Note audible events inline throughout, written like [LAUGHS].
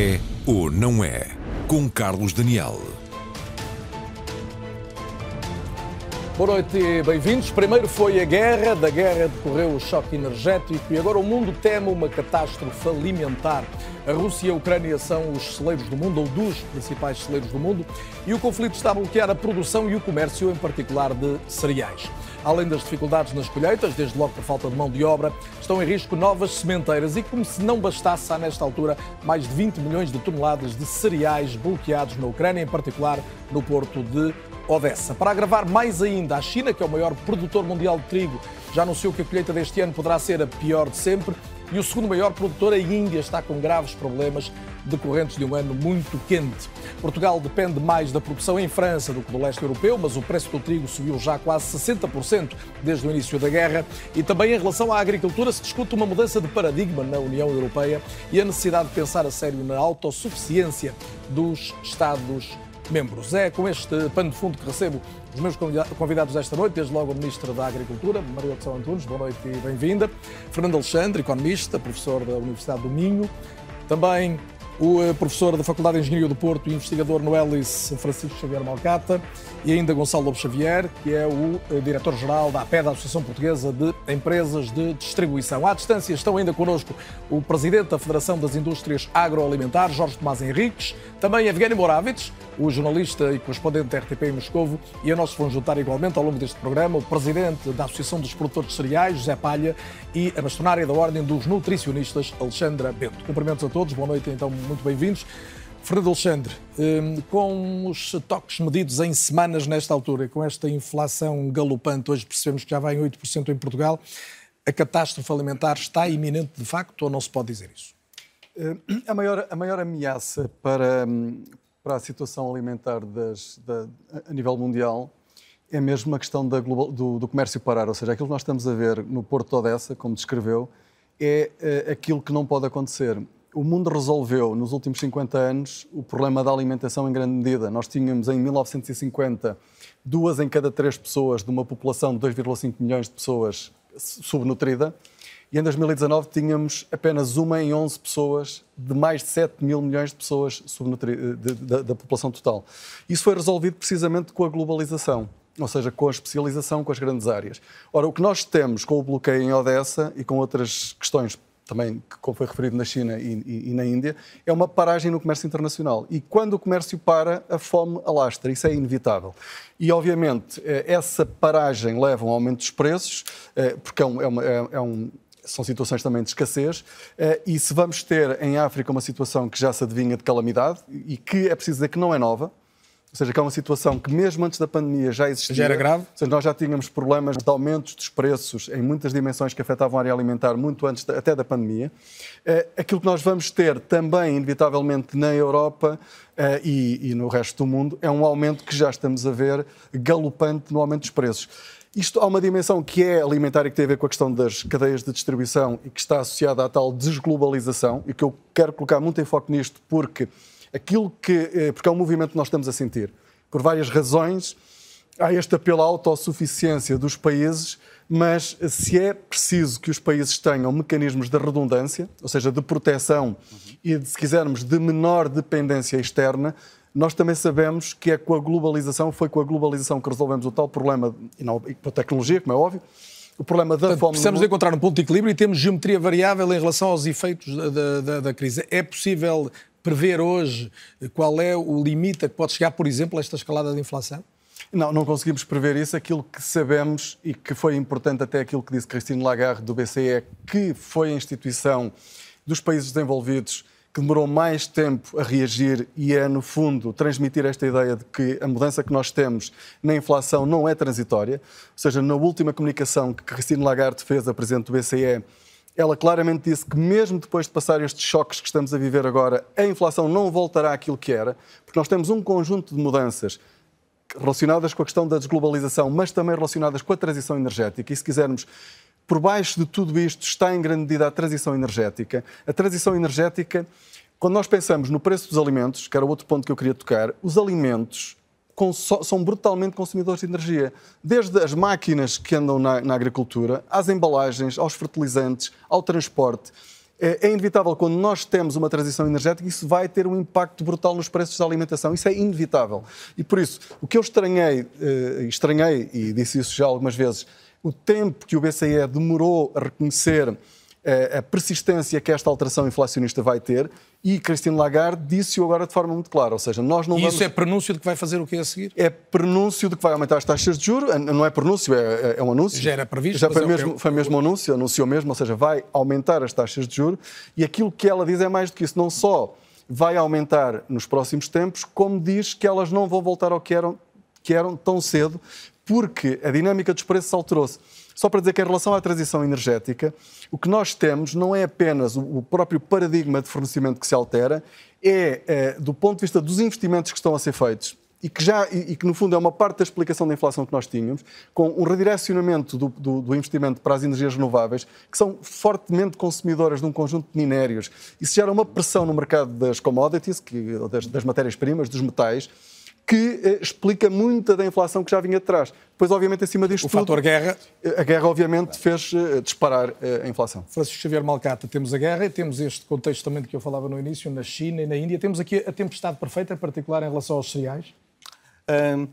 É ou não é? Com Carlos Daniel. Boa noite e bem-vindos. Primeiro foi a guerra, da guerra decorreu o choque energético e agora o mundo teme uma catástrofe alimentar. A Rússia e a Ucrânia são os celeiros do mundo, ou dos principais celeiros do mundo, e o conflito está a bloquear a produção e o comércio, em particular de cereais. Além das dificuldades nas colheitas, desde logo por falta de mão de obra, estão em risco novas sementeiras e, como se não bastasse, há nesta altura mais de 20 milhões de toneladas de cereais bloqueados na Ucrânia, em particular no porto de Odessa. Para agravar mais ainda, a China, que é o maior produtor mundial de trigo, já anunciou que a colheita deste ano poderá ser a pior de sempre. E o segundo maior produtor, a Índia, está com graves problemas decorrentes de um ano muito quente. Portugal depende mais da produção em França do que do leste europeu, mas o preço do trigo subiu já quase 60% desde o início da guerra. E também em relação à agricultura se discute uma mudança de paradigma na União Europeia e a necessidade de pensar a sério na autossuficiência dos Estados membros. É com este pano de fundo que recebo os meus convidados desta noite, desde logo a Ministra da Agricultura, Maria Opção Antunes, boa noite e bem-vinda. Fernando Alexandre, economista, professor da Universidade do Minho. Também o eh, professor da Faculdade de Engenharia do Porto e investigador no Elis, Francisco Xavier Malcata, e ainda Gonçalo Lobo Xavier, que é o eh, diretor-geral da APED, da Associação Portuguesa de Empresas de Distribuição. À distância estão ainda connosco o presidente da Federação das Indústrias Agroalimentares, Jorge Tomás Henriques, também Evgeny Moravits, o jornalista e correspondente da RTP em Moscovo, e a nós vão juntar igualmente ao longo deste programa o presidente da Associação dos Produtores de Cereais, José Palha, e a bastonária da Ordem dos Nutricionistas, Alexandra Bento. Cumprimentos a todos, boa noite, então, muito bem-vindos. Fernando Alexandre, hum, com os toques medidos em semanas nesta altura, com esta inflação galopante, hoje percebemos que já vai em 8% em Portugal, a catástrofe alimentar está iminente de facto ou não se pode dizer isso? Eh, a maior, a maior ameaça para, hum, para a situação alimentar das, da, a nível mundial é mesmo a questão da global, do, do, comércio parar, ou seja, aquilo que nós estamos a ver no Porto de Odessa, como descreveu, é, é aquilo que não pode acontecer. O mundo resolveu, nos últimos 50 anos, o problema da alimentação em grande medida. Nós tínhamos, em 1950, duas em cada três pessoas de uma população de 2,5 milhões de pessoas subnutrida e em 2019 tínhamos apenas uma em 11 pessoas de mais de 7 mil milhões de pessoas da, da população total. Isso foi resolvido precisamente com a globalização ou seja, com a especialização, com as grandes áreas. Ora, o que nós temos com o bloqueio em Odessa e com outras questões também, como foi referido na China e, e, e, na Índia, é uma paragem no comércio internacional. E quando o comércio para, a fome alastra. Isso é inevitável. E, obviamente, eh, essa paragem leva a um aumento dos preços, eh, porque é é uma, é, é um são situações também de escassez, eh, e se vamos ter em África uma situação que já se adivinha de calamidade e que é preciso dizer que não é nova, ou seja, que é uma situação que mesmo antes da pandemia já existia. Já era grave? Ou seja, nós já tínhamos problemas de aumentos dos preços em muitas dimensões que afetavam a área alimentar muito antes até da pandemia. Eh, aquilo que nós vamos ter também, inevitavelmente, na Europa eh, e, e no resto do mundo, é um aumento que já estamos a ver galopante no aumento dos preços. Isto há uma dimensão que é alimentar e que tem a ver com a questão das cadeias de distribuição e que está associada à tal desglobalização e que eu quero colocar muito foco nisto porque aquilo que eh, porque é um movimento que nós estamos a sentir por várias razões há este apelo à autossuficiência dos países mas se é preciso que os países tenham mecanismos de redundância, ou seja, de proteção uhum. e, se quisermos, de menor dependência externa, nós também sabemos que é com a globalização, foi com a globalização que resolvemos o tal problema, e, não, e com a tecnologia, como é óbvio, o problema da Portanto, fome. Precisamos encontrar um ponto de equilíbrio e temos geometria variável em relação aos efeitos da, da, da crise. É possível prever hoje qual é o limite a que pode chegar, por exemplo, esta escalada de inflação? Não, não conseguimos prever isso. Aquilo que sabemos e que foi importante até aquilo que disse Christine Lagarde do BCE, que foi a instituição dos países desenvolvidos que demorou mais tempo a reagir e a, no fundo, transmitir esta ideia de que a mudança que nós temos na inflação não é transitória. Ou seja, na última comunicação que Christine Lagarde fez, a Presidente do BCE, ela claramente disse que, mesmo depois de passar estes choques que estamos a viver agora, a inflação não voltará àquilo que era, porque nós temos um conjunto de mudanças relacionadas com a questão da desglobalização, mas também relacionadas com a transição energética. E se quisermos por baixo de tudo isto está em grande medida a transição energética. A transição energética, quando nós pensamos no preço dos alimentos, que era outro ponto que eu queria tocar, os alimentos são brutalmente consumidores de energia. Desde as máquinas que andam na, na agricultura, às embalagens, aos fertilizantes, ao transporte. É, é inevitável, quando nós temos uma transição energética, isso vai ter um impacto brutal nos preços da alimentação. Isso é inevitável. E por isso, o que eu estranhei, eh, estranhei e disse isso já algumas vezes, o tempo que o BCE demorou a reconhecer a persistência que esta alteração inflacionista vai ter e Christine Lagarde disse-o agora de forma muito clara, ou seja, nós não e vamos... isso é prenúncio de que vai fazer o que é a seguir? É prenúncio de que vai aumentar as taxas de juros, não é prenúncio, é, é um anúncio. Já era previsto. Já foi, é mesmo, foi mesmo um anúncio, anunciou mesmo, ou seja, vai aumentar as taxas de juros e aquilo que ela diz é mais do que isso, não só vai aumentar nos próximos tempos, como diz que elas não vão voltar ao que eram, que eram tão cedo, porque a dinâmica dos preços alterou-se. Só para dizer que em relação à transição energética, o que nós temos não é apenas o próprio paradigma de fornecimento que se altera, é, é do ponto de vista dos investimentos que estão a ser feitos, e que, já, e, que, no fundo, é uma parte da explicação da inflação que nós tínhamos, com um redirecionamento do, do, do, investimento para as energias renováveis, que são fortemente consumidoras de um conjunto de minérios. Isso gera uma pressão no mercado das commodities, que, das, das matérias-primas, dos metais, que eh, explica muita da inflação que já vinha de trás. Depois, obviamente, acima disto o tudo... O fator guerra... A guerra, obviamente, fez eh, disparar eh, a inflação. Francisco Xavier Malcata, temos a guerra e temos este contexto também de que eu falava no início, na China e na Índia. Temos aqui a tempestade perfeita, em particular em relação aos cereais. Um,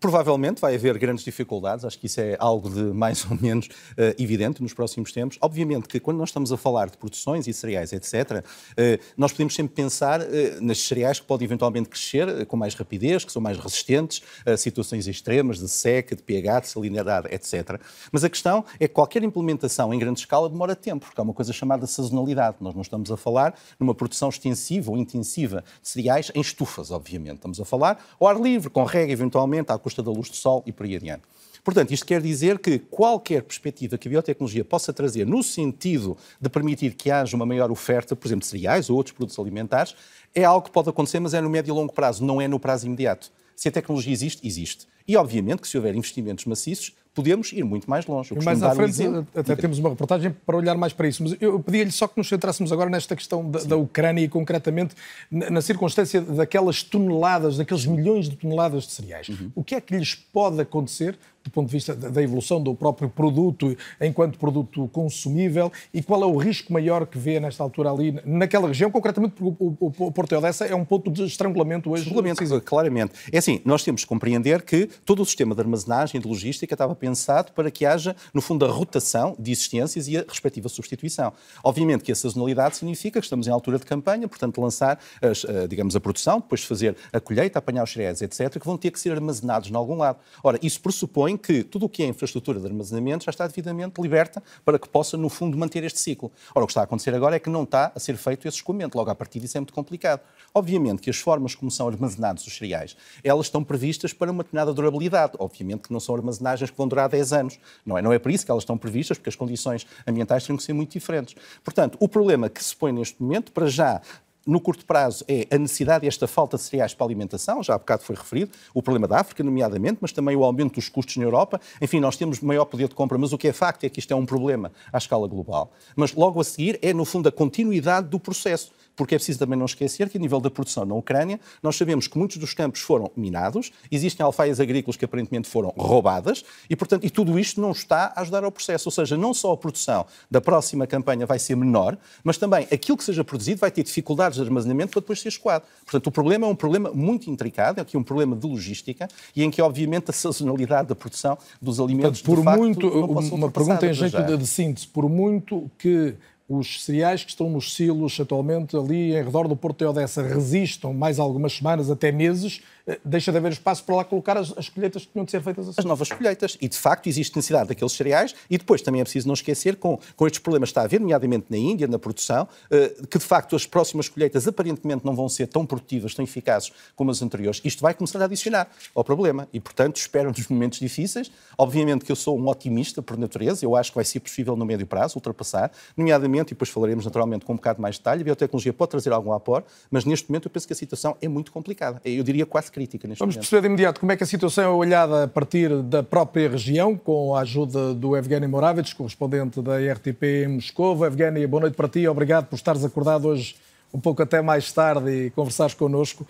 Provavelmente vai haver grandes dificuldades, acho que isso é algo de mais ou menos uh, evidente nos próximos tempos. Obviamente que quando nós estamos a falar de produções e cereais, etc., uh, eh, nós podemos sempre pensar uh, nas cereais que podem eventualmente crescer com mais rapidez, que são mais resistentes a situações extremas de seca, de pH, de salinidade, etc. Mas a questão é que qualquer implementação em grande escala demora tempo, porque há uma coisa chamada sazonalidade. Nós não estamos a falar numa produção extensiva ou intensiva de cereais em estufas, obviamente. Estamos a falar ao ar livre, com rega, eventualmente, à custa da luz do sol e por aí adiante. Portanto, isto quer dizer que qualquer perspectiva que a biotecnologia possa trazer no sentido de permitir que haja uma maior oferta, por exemplo, de cereais ou outros produtos alimentares, é algo que pode acontecer, mas é no médio e longo prazo, não é no prazo imediato. Se a tecnologia existe, existe. E, obviamente, que se houver investimentos maciços, podemos ir muito mais longe. Eu mais à frente, um até temos uma reportagem para olhar mais para isso. Mas eu pedia-lhe só que nos centrássemos agora nesta questão da, da, Ucrânia e, concretamente, na, na, circunstância daquelas toneladas, daqueles milhões de toneladas de cereais. Uhum. O que é que lhes pode acontecer do ponto de vista da evolução do próprio produto enquanto produto consumível e qual é o risco maior que vê nesta altura ali naquela região, concretamente porque o, Porto Odessa é um ponto de estrangulamento hoje. Estrangulamento, claramente. É assim, nós temos que compreender que todo o sistema de armazenagem, de logística, estava pensado para que haja, no fundo, a rotação de existências e a respectiva substituição. Obviamente que a sazonalidade significa que estamos em altura de campanha, portanto, lançar, as, eh, digamos, a produção, depois fazer a colheita, apanhar os cereais, etc., que vão ter que ser armazenados em algum lado. Ora, isso pressupõe que tudo o que é infraestrutura de armazenamento já está devidamente liberta para que possa, no fundo, manter este ciclo. Ora, o que está a acontecer agora é que não está a ser feito esse escoamento. Logo, a partir disso é muito complicado. Obviamente que as formas como são armazenados os cereais, elas estão previstas para uma determinada durabilidade. Obviamente que não são armazenagens que vão durar 10 anos. Não é, não é por isso que elas estão previstas, porque as condições ambientais têm que ser muito diferentes. Portanto, o problema que se põe neste momento, para já, no curto prazo é a necessidade e esta falta de cereais para a alimentação, já há bocado foi referido, o problema da África, nomeadamente, mas também o aumento dos custos na Europa. Enfim, nós temos maior poder de compra, mas o que é facto é que isto é um problema à escala global. Mas logo a seguir é, no fundo, a continuidade do processo porque é preciso também não esquecer que, a nível da produção na Ucrânia, nós sabemos que muitos dos campos foram minados, existem alfaias agrícolas que aparentemente foram roubadas, e, portanto, e tudo isto não está a ajudar ao processo. Ou seja, não só a produção da próxima campanha vai ser menor, mas também aquilo que seja produzido vai ter dificuldades de armazenamento para depois ser escoado. Portanto, o problema é um problema muito intricado, é aqui um problema de logística, e em que, obviamente, a sazonalidade da produção dos alimentos. Portanto, por facto, muito, uma pergunta em jeito de, de síntese, por muito que os cereais que estão nos silos atualmente ali em redor do Porto de Odessa resistam mais algumas semanas, até meses, deixa de haver espaço para lá colocar as, as colheitas que tinham de ser feitas assim. As novas colheitas. E, de facto, existe necessidade daqueles cereais. E depois também é preciso não esquecer, com, com estes problemas que está a haver, nomeadamente na Índia, na produção, eh, que, de facto, as próximas colheitas aparentemente não vão ser tão produtivas, tão eficazes como as anteriores. Isto vai começar a adicionar ao problema. E, portanto, espero nos momentos difíceis. Obviamente que eu sou um otimista por natureza. Eu acho que vai ser possível, no médio prazo, ultrapassar, nomeadamente, e depois falaremos naturalmente com um bocado mais de detalhe, a biotecnologia pode trazer algum apoio, mas neste momento eu penso que a situação é muito complicada. Eu diria quase crítica neste Vamos momento. perceber de imediato como é que a situação é olhada a partir da própria região, com a ajuda do Evgeny Moravits, correspondente da RTP em Moscou. Evgeny, boa noite para ti, obrigado por estares acordado hoje um pouco até mais tarde e conversares connosco.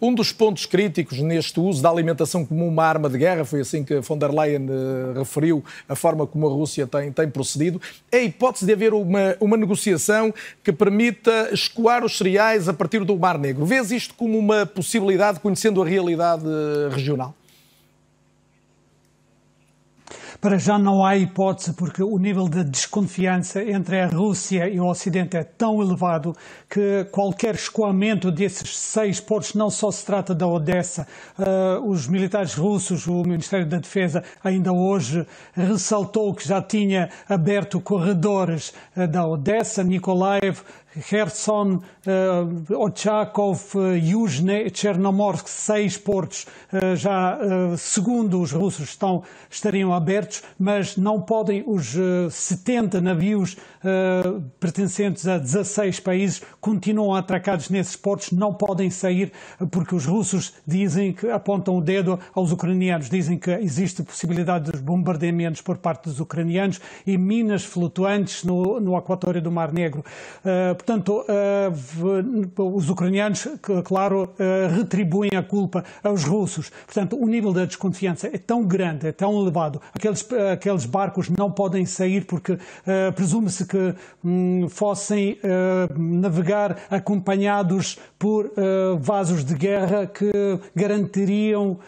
Um dos pontos críticos neste uso da alimentação como uma arma de guerra, foi assim que von der Leyen uh, referiu a forma como a Rússia tem, tem procedido, é a hipótese de haver uma, uma negociação que permita escoar os cereais a partir do Mar Negro. Vês isto como uma possibilidade, conhecendo a realidade uh, regional? Para já não há hipótese, porque o nível de desconfiança entre a Rússia e o Ocidente é tão elevado que qualquer escoamento desses seis portos, não só se trata da Odessa, uh, os militares russos, o Ministério da Defesa, ainda hoje ressaltou que já tinha aberto corredores uh, da Odessa, Nikolaev, Kherson, uh, Ochakov, uh, Yuzhny, Chernomorsk, seis portos uh, já, uh, segundo os russos, estão, estariam abertos, mas não podem os uh, 70 navios pertencentes a 16 países continuam atracados nesses portos, não podem sair porque os russos dizem que apontam o dedo aos ucranianos, dizem que existe possibilidade de bombardeamentos por parte dos ucranianos e minas flutuantes no, no aquatório do Mar Negro. Portanto, uh, os ucranianos, claro, uh, retribuem a culpa aos russos. Portanto, o nível da desconfiança é tão grande, é tão elevado. Aqueles, aqueles barcos não podem sair porque presume-se que um, fossem navegar acompanhados por vasos de guerra que garantiriam,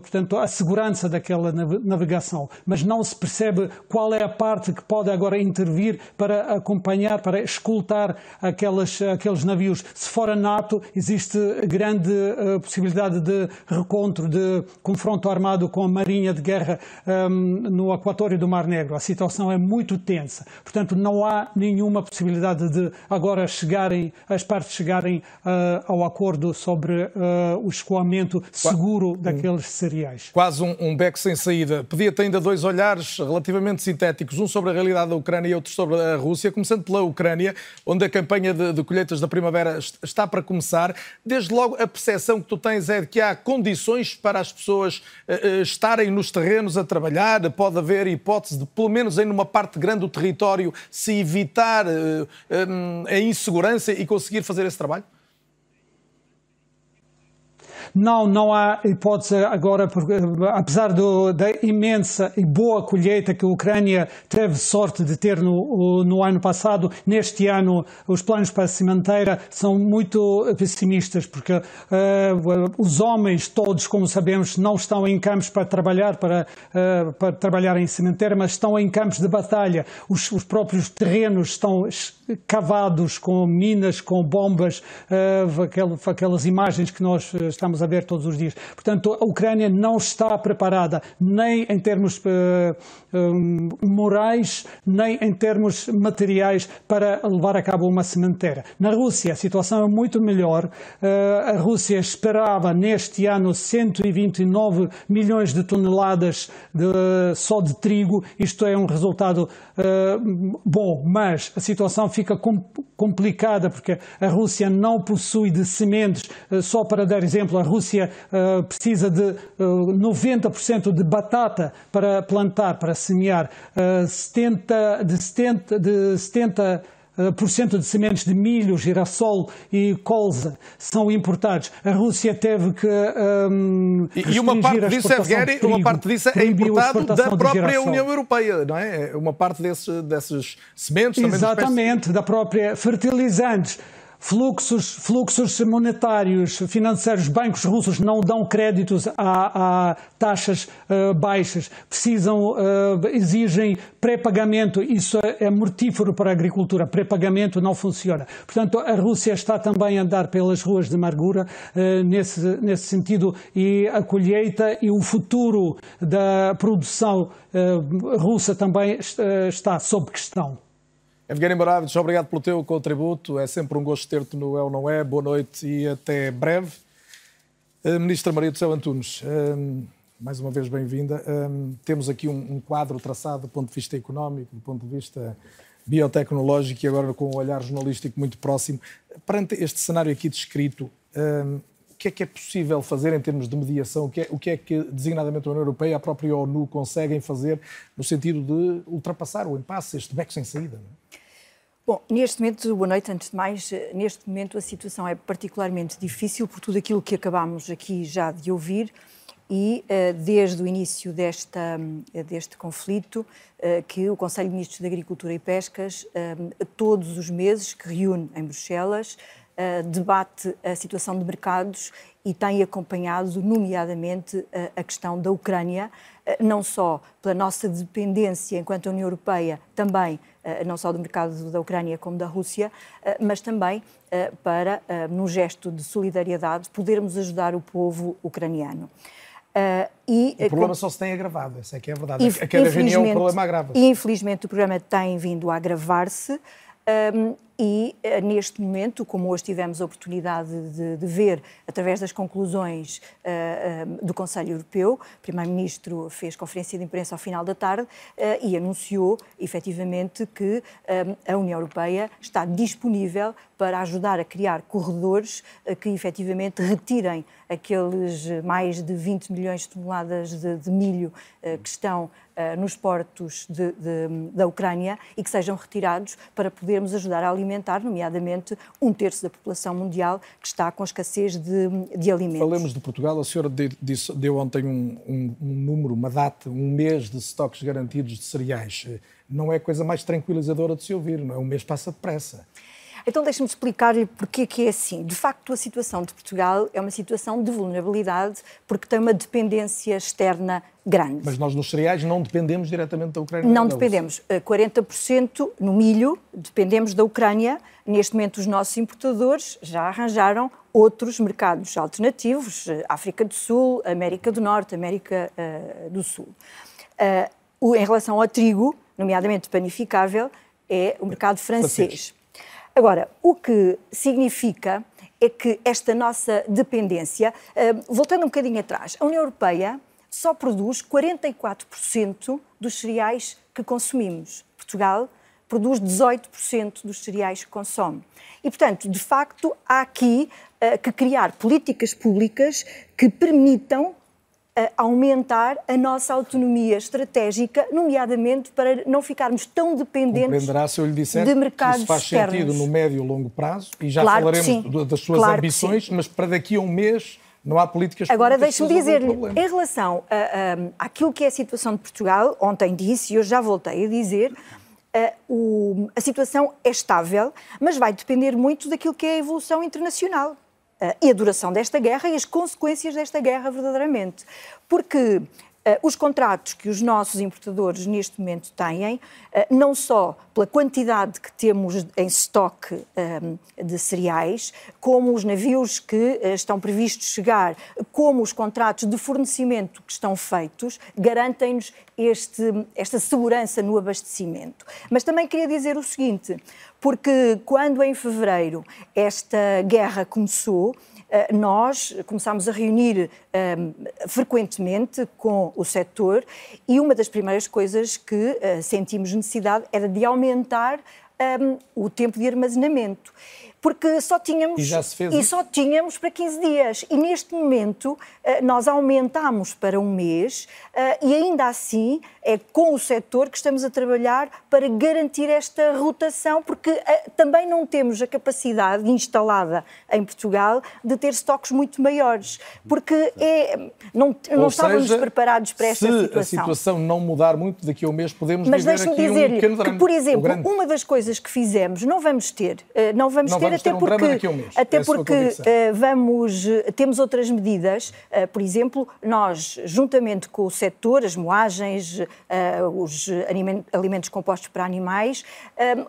portanto, a segurança daquela navegação. Mas não se percebe qual é a parte que pode agora intervir para acompanhar, para escoltar aquelas, aqueles navios. Se for a NATO, existe grande uh, possibilidade de recontro, de confronto armado com a Marinha de Guerra um, no aquatório do Mar Negro. A situação é muito tensa. Portanto, não há nenhuma possibilidade de agora chegarem, as partes chegarem uh, ao acordo sobre uh, o escoamento seguro daqueles cereais. Quase um, um beco sem saída. Pedia-te ainda dois olhares relativamente sintéticos, um sobre a realidade da Ucrânia e outro sobre a Rússia, começando pela Ucrânia, onde campanha de, de, colheitas da primavera está para começar. Desde logo, a percepção que tu tens é de que há condições para as pessoas uh, estarem nos terrenos a trabalhar, pode haver hipótese de, pelo menos em uma parte grande do território, se evitar uh, um, a insegurança e conseguir fazer esse trabalho? Não, não há hipótese agora, porque, apesar do, da imensa e boa colheita que a Ucrânia teve sorte de ter no, no ano passado, neste ano os planos para a cimenteira são muito pessimistas, porque uh, os homens todos, como sabemos, não estão em campos para trabalhar, para, uh, para trabalhar em cimenteira, mas estão em campos de batalha. Os, os próprios terrenos estão cavados com minas, com bombas, uh, aquelas imagens que nós estamos a ver todos os dias. Portanto, a Ucrânia não está preparada nem em termos um, morais, nem em termos materiais para levar a cabo uma sementeira. Na Rússia a situação é muito melhor. A Rússia esperava neste ano 129 milhões de toneladas de, só de trigo. Isto é um resultado uh, bom, mas a situação fica com, complicada porque a Rússia não possui de sementes. só para dar exemplo, a Rússia uh, precisa de uh, eh, 90% de batata para plantar, para semear, uh, 70, de 70, de 70 por cento de sementes de milho, girassol e colza são importados. A Rússia teve que um, e, e uma parte disso é uma parte disso é importado da própria União Europeia, não é? Uma parte desse, desses sementes Exatamente, da própria fertilizantes. Fluxos, fluxos monetários, financeiros, bancos russos não dão créditos a, a taxas uh, baixas, precisam, uh, exigem pré-pagamento, isso é, é mortífero para a agricultura, pré-pagamento não funciona. Portanto, a Rússia está também a andar pelas ruas de amargura uh, nesse, nesse sentido e a colheita e o futuro da produção russa também está sob questão. Evgeny Moraves, obrigado pelo teu contributo. É sempre um gosto ter-te no É ou Não É. Boa noite e até breve. Uh, Ministra Maria do Céu Antunes, uh, mais uma vez bem-vinda. Uh, temos aqui um, quadro traçado do ponto de vista económico, do ponto de vista biotecnológico e agora com um olhar jornalístico muito próximo. Perante este cenário aqui descrito, que é que é possível fazer em termos de mediação? O que é, o que, é que designadamente a União Europeia e a própria ONU conseguem fazer no sentido de ultrapassar o impasse, este beco sem saída? É? Bom, neste momento, boa noite, antes de mais, neste momento a situação é particularmente difícil por tudo aquilo que acabámos aqui já de ouvir e desde o início desta, deste conflito que o Conselho de Ministros de Agricultura e Pescas, todos os meses, que reúne em Bruxelas, debate a situação de mercados e tem acompanhado, nomeadamente, a questão da Ucrânia, não só pela nossa dependência enquanto União Europeia, também não só do mercado da Ucrânia como da Rússia, mas também para, num gesto de solidariedade, podermos ajudar o povo ucraniano. Uh, e, o problema com... só se tem agravado, essa é que é a verdade. a cada reunião o problema agrava. E infelizmente o problema tem vindo a agravar-se. Um, e uh, neste momento, como hoje tivemos a oportunidade de, de ver através das conclusões uh, do Conselho Europeu, o Primeiro-Ministro fez conferência de imprensa ao final da tarde uh, e anunciou efetivamente que a União Europeia está disponível para ajudar a criar corredores que efetivamente retirem aqueles mais de 20 milhões de toneladas de, de milho que estão nos portos de, da Ucrânia e que sejam retirados para podermos ajudar a alimentar, nomeadamente, um terço da população mundial que está com escassez de, de alimentos. Falemos de Portugal. A senhora disse, deu ontem um, um, um número, uma data, um mês de estoques garantidos de cereais. Não é coisa mais tranquilizadora de se ouvir, não é? Um mês passa depressa. Então deixe-me explicar-lhe porque que é assim. De facto, a situação de Portugal é uma situação de vulnerabilidade porque tem uma dependência externa grande. Mas nós nos cereais não dependemos diretamente da Ucrânia? Não dependemos. 40% eh, no milho dependemos da Ucrânia. Neste momento, os nossos importadores já arranjaram outros mercados alternativos, eh, África do Sul, América do Norte, América uh, do Sul. Uh, em relação ao trigo, nomeadamente panificável, é o mercado francês. Agora, o que significa é que esta nossa dependência, eh, voltando um bocadinho atrás, a União Europeia só produz 44% dos cereais que consumimos. Portugal produz 18% dos cereais que consome. E, portanto, de facto, há aqui uh, que criar políticas públicas que permitam aumentar a nossa autonomia estratégica, nomeadamente para não ficarmos tão dependentes se eu lhe disser de mercados que isso faz externos. sentido no médio e longo prazo e já claro falaremos das suas claro ambições, mas para daqui a um mês não há políticas Agora, deixe-me dizer, em relação a, a, àquilo que é a situação de Portugal, ontem disse e hoje já voltei a dizer, a, o, a situação é estável, mas vai depender muito daquilo que é a evolução internacional. Uh, e a duração desta guerra e as consequências desta guerra verdadeiramente. Porque eh, os contratos que os nossos importadores neste momento têm, eh, não só pela quantidade que temos em estoque eh, de cereais, como os navios que estão previstos chegar, como os contratos de fornecimento que estão feitos, garantem-nos esta segurança no abastecimento. Mas também queria dizer o seguinte, porque quando em fevereiro esta guerra começou, eh, nós começámos a reunir um, eh, frequentemente com o setor e uma das primeiras coisas que uh, sentimos necessidade era de aumentar um, o tempo de armazenamento porque só tínhamos e, já se fez e só tínhamos para 15 dias. E neste momento eh, nós aumentamos para um mês eh, e ainda assim é com o setor que estamos a trabalhar para garantir esta rotação porque eh, também não temos a capacidade instalada em Portugal de ter estoques muito maiores porque é, não, não estávamos preparados para esta se situação. Se a situação não mudar muito daqui a um mês podemos Mas viver aqui um drama. Que, por exemplo, uma das coisas que fizemos não vamos ter, não vamos não ter até um porque, um até é porque uh, vamos, eh, temos outras medidas, por exemplo, nós, juntamente com o setor, as moagens, uh, os alimentos compostos para animais,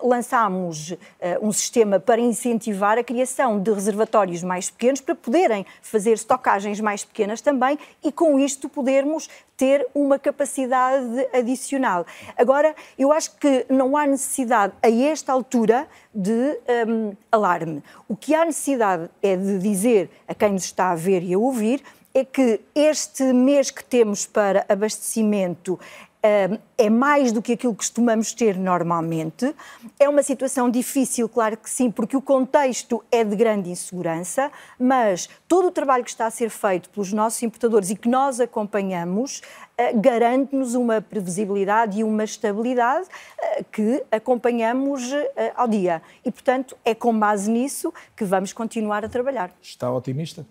lançámos um sistema para incentivar a criação de reservatórios mais pequenos para poderem fazer estocagens mais pequenas também e com isto podermos ter uma capacidade adicional. Agora, eu acho que não há necessidade, a esta altura, de um, alarme. O que há necessidade é de dizer a quem nos está a ver e a ouvir é que este mês que temos para abastecimento é mais do que aquilo que costumamos ter normalmente. É uma situação difícil, claro que sim, porque o contexto é de grande insegurança, mas todo o trabalho que está a ser feito pelos nossos importadores e que nós acompanhamos eh, garante-nos uma previsibilidade e uma estabilidade eh, que acompanhamos eh, ao dia. E, portanto, é com base nisso que vamos continuar a trabalhar. Está otimista?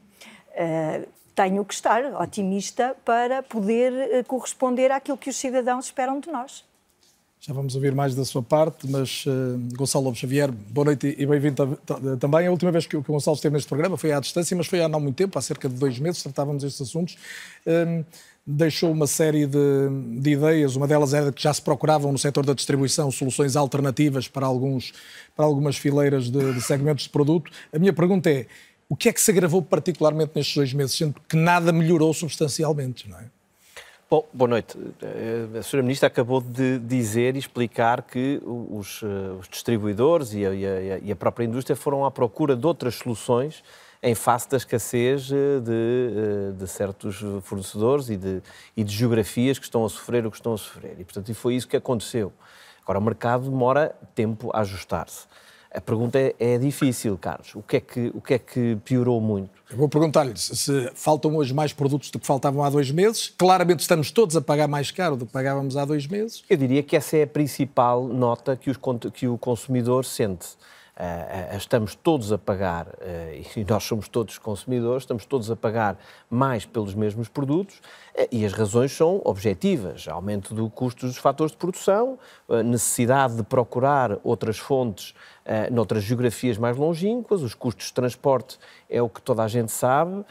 Tenho que estar otimista para poder eh, corresponder àquilo que os cidadãos esperam de nós. Já vamos ouvir mais da sua parte, mas uh, Gonçalo Xavier, boa noite e bem-vindo também. A última vez que o Gonçalo esteve neste programa foi à distância, mas foi há não muito tempo, há cerca de dois meses, tratávamos estes assuntos. Uh, deixou uma série de, de, ideias, uma delas era que já se procuravam no setor da distribuição soluções alternativas para, alguns, para algumas fileiras de, de segmentos de produto. A minha pergunta é, o que é que se agravou particularmente nestes dois meses, sendo que nada melhorou substancialmente, não é? Bom, boa noite. A Sra. Ministra acabou de dizer e explicar que os, eh, os distribuidores e a, e a, própria indústria foram à procura de outras soluções em face da escassez eh, de, eh, de certos fornecedores e de, e de, geografias que estão a sofrer o que estão a sofrer. E, portanto, foi isso que aconteceu. Agora, o mercado demora tempo a ajustar-se. A pergunta é, é, difícil, Carlos. O que é que, o que, é que piorou muito? Eu vou perguntar-lhe se faltam hoje mais produtos do que faltavam há dois meses. Claramente estamos todos a pagar mais caro do que pagávamos há dois meses. Eu diria que essa é a principal nota que, os, que o consumidor sente. Uh, estamos todos a pagar, uh, e nós somos todos consumidores, estamos todos a pagar mais pelos mesmos produtos uh, e as razões são objetivas. Aumento do custo dos fatores de produção, necessidade de procurar outras fontes uh, noutras geografias mais longínquas, os custos de transporte é o que toda a gente sabe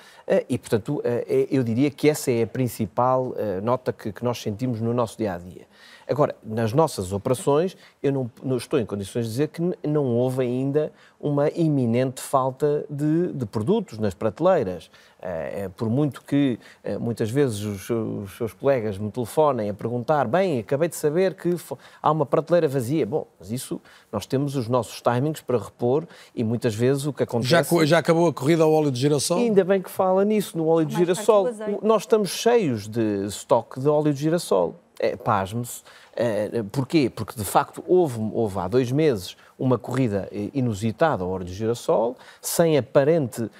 e, portanto, eu diria que essa é a principal nota que, que nós sentimos no nosso dia a dia Agora, nas nossas operações, eu não, não, estou em condições de dizer que não houve ainda uma iminente falta de, de produtos nas prateleiras. É, por muito que é, muitas vezes os, os, seus colegas me telefonem a perguntar, bem, acabei de saber que há uma prateleira vazia. Bom, mas isso nós temos os nossos timings para repor e muitas vezes o que acontece... Já, já acabou a corrida ao óleo de girassol? Ainda bem que fala nisso, no óleo de girassol. Nós estamos cheios de estoque de óleo de girassol é, pasme-se. Uh, porquê? Porque, de facto, houve, houve há dois meses uma corrida inusitada ao óleo de girassol, sem aparente uh,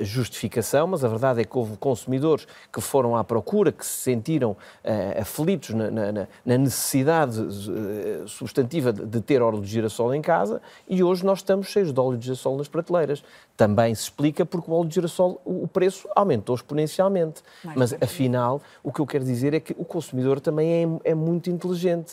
justificação, mas a verdade é que houve consumidores que foram à procura, que se sentiram aflitos na, na, na necessidade substantiva de, de, ter óleo de girassol em casa e hoje nós estamos cheios de óleo de girassol nas prateleiras. Também se explica porque o óleo de girassol, o preço aumentou exponencialmente. Mais mas, afinal, o que eu quero dizer é que o consumidor também é, é muito inteligente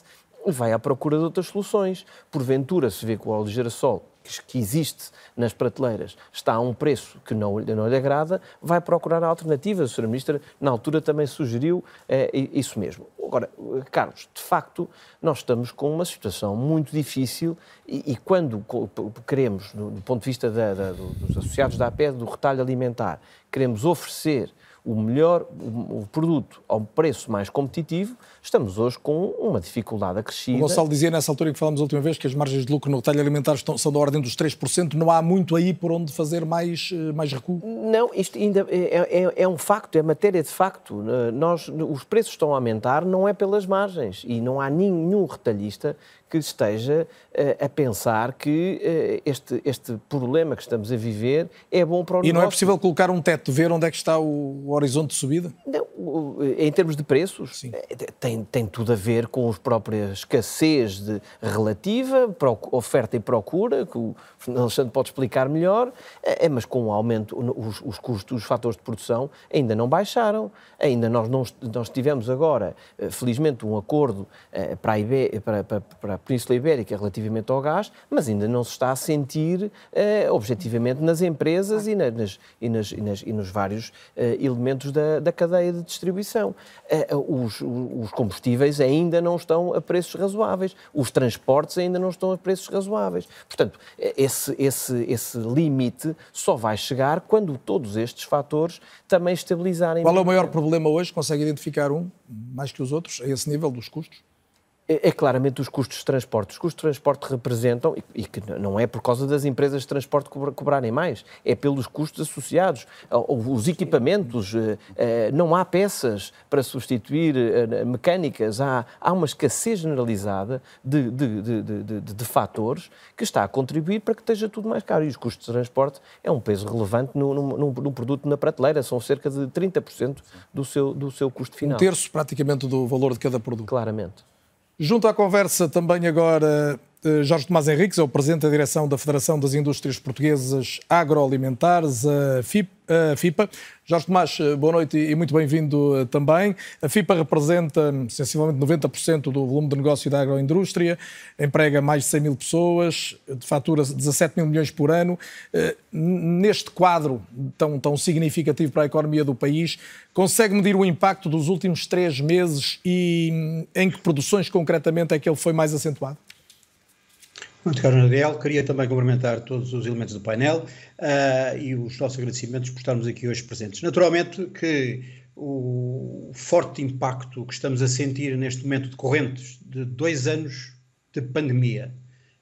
vai à procura de outras soluções. Porventura, se vê que o óleo de girassol que existe nas prateleiras está a um preço que não, não lhe agrada, vai procurar alternativas. A Sra. Ministra, na altura, também sugeriu eh, isso mesmo. Agora, Carlos, de facto, nós estamos com uma situação muito difícil e, e quando queremos, do, do, ponto de vista da, da, dos associados da APED, do retalho alimentar, queremos oferecer o melhor o produto a um preço mais competitivo, estamos hoje com uma dificuldade acrescida. O Gonçalo dizia nessa altura que falamos a última vez que as margens de lucro no retalho alimentar estão, são da ordem dos 3%, não há muito aí por onde fazer mais, eh, mais recuo? Não, isto ainda é, é, é um facto, é matéria de facto. Nós, os preços estão a aumentar, não é pelas margens e não há nenhum retalhista que esteja uh, a pensar que uh, este, este problema que estamos a viver é bom para o e negócio. E não é possível colocar um teto, ver onde é que está o, o horizonte de subida? Não, em termos de preços, Sim. Eh, tem, tem tudo a ver com a própria escassez de, relativa, oferta e procura, que o Alexandre pode explicar melhor, é, mas com o aumento, os, os custos, os fatores de produção ainda não baixaram. Ainda nós, não, nós tivemos agora, felizmente, um acordo para a, para, para, para a Península Ibérica relativamente ao gás, mas ainda não se está a sentir uh, objetivamente nas empresas e, nas, e, nas, e, nas, e nos vários uh, elementos da, da, cadeia de distribuição. Uh, os, os, combustíveis ainda não estão a preços razoáveis, os transportes ainda não estão a preços razoáveis. Portanto, esse, esse, esse limite só vai chegar quando todos estes fatores também estabilizarem. Qual é o maior problema hoje? Consegue identificar um, mais que os outros, a esse nível dos custos? É, é, claramente os custos de transporte. Os custos de transporte representam, e, que não é por causa das empresas de transporte cobrarem mais, é pelos custos associados. Os equipamentos, eh, eh, não há peças para substituir eh, mecânicas, há, há uma escassez generalizada de, de, de, de, fatores que está a contribuir para que esteja tudo mais caro. E os custos de transporte é um peso relevante no, no, no produto na prateleira, são cerca de 30% do seu, do seu custo final. Um terço praticamente do valor de cada produto. Claramente. Junto à conversa também agora Jorge Tomás Henriques, é o Presidente da Direção da Federação das Indústrias Portuguesas Agroalimentares, a FIPA. Jorge Tomás, eh, boa noite e muito bem-vindo eh, também. A FIPA representa sensivelmente 90% do volume de negócio da agroindústria, emprega mais de 100 mil pessoas, fatura 17 mil milhões por ano. Neste quadro tão, tão significativo para a economia do país, consegue medir o impacto dos últimos três meses e hum, em que produções concretamente é que ele foi mais acentuado? Muito caro Nadel, queria também cumprimentar todos os elementos do painel uh, e os nossos agradecimentos por estarmos aqui hoje presentes. Naturalmente que o forte impacto que estamos a sentir neste momento decorrentes de dois anos de pandemia,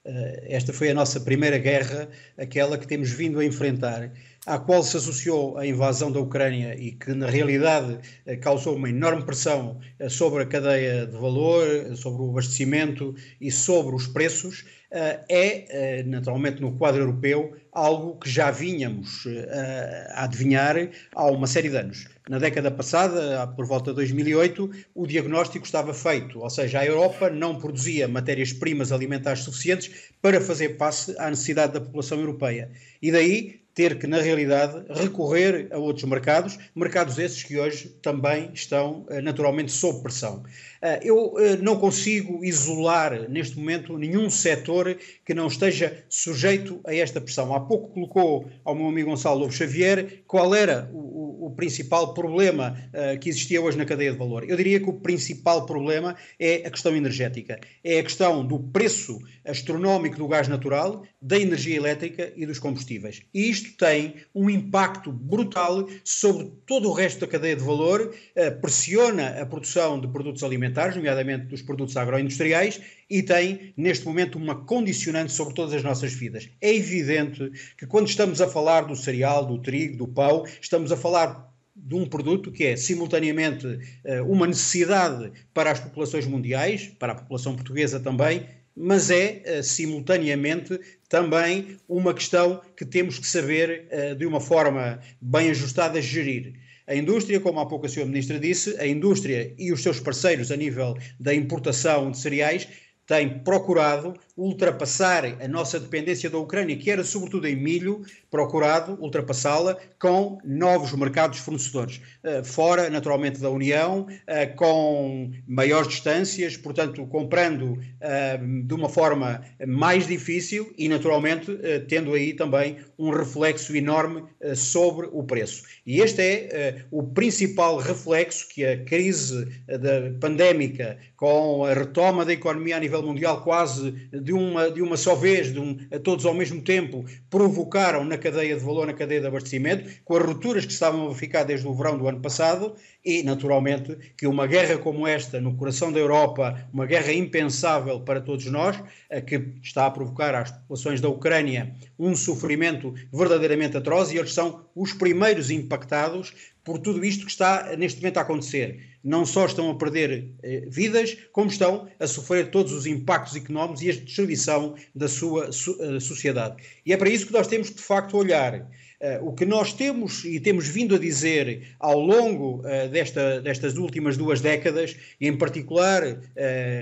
uh, esta foi a nossa primeira guerra, aquela que temos vindo a enfrentar, à qual se associou a invasão da Ucrânia e que, na realidade, uh, causou uma enorme pressão sobre a cadeia de valor, sobre o abastecimento e sobre os preços, eh, é, eh, naturalmente, no quadro europeu, algo que já vínhamos eh, a adivinhar há uma série de anos. Na década passada, por volta de 2008, o diagnóstico estava feito, ou seja, a Europa não produzia matérias-primas alimentares suficientes para fazer face à necessidade da população europeia. E daí ter que, na realidade, recorrer a outros mercados, mercados esses que hoje também estão naturalmente sob pressão. Eh, eu eh, não consigo isolar neste momento nenhum setor que não esteja sujeito a esta pressão. Há pouco colocou ao meu amigo Gonçalo Lobo Xavier qual era o, o principal problema uh, que existia hoje na cadeia de valor. Eu diria que o principal problema é a questão energética. É a questão do preço astronómico do gás natural, da energia elétrica e dos combustíveis. E isto tem um impacto brutal sobre todo o resto da cadeia de valor, uh, pressiona a produção de produtos alimentares nomeadamente dos produtos agroindustriais, e tem, neste momento, uma condicionante sobre todas as nossas vidas. É evidente que quando estamos a falar do cereal, do trigo, do pão, estamos a falar de um produto que é simultaneamente eh, uma necessidade para as populações mundiais, para a população portuguesa também, mas é eh, simultaneamente também uma questão que temos que saber eh, de uma forma bem ajustada gerir. A indústria, como há pouco a senhora Ministra disse, a indústria e os seus parceiros a nível da importação de cereais têm procurado ultrapassar a nossa dependência da Ucrânia, que era sobretudo em milho, procurado ultrapassá-la com novos mercados fornecedores, eh, fora naturalmente da União, eh, com maiores distâncias, portanto, comprando eh, de uma forma mais difícil e naturalmente tendo aí também um reflexo enorme sobre o preço. E este é o principal reflexo que a crise da pandémica, com a retoma da economia a nível mundial quase de uma, de uma só vez, de um, a todos ao mesmo tempo, provocaram na cadeia de valor, na cadeia de abastecimento, com as rupturas que estavam a ficar desde o verão do ano passado, e, naturalmente, que uma guerra como esta, no coração da Europa, uma guerra impensável para todos nós, que está a provocar às populações da Ucrânia um sofrimento verdadeiramente atroz, e eles são os primeiros impactados por tudo isto que está neste momento a acontecer. Não só estão a perder eh, vidas, como estão a sofrer todos os impactos económicos e a destruição da sua so, uh, sociedade. E é para isso que nós temos que, de facto, olhar uh, o que nós temos e temos vindo a dizer ao longo uh, desta, destas últimas duas décadas, e em particular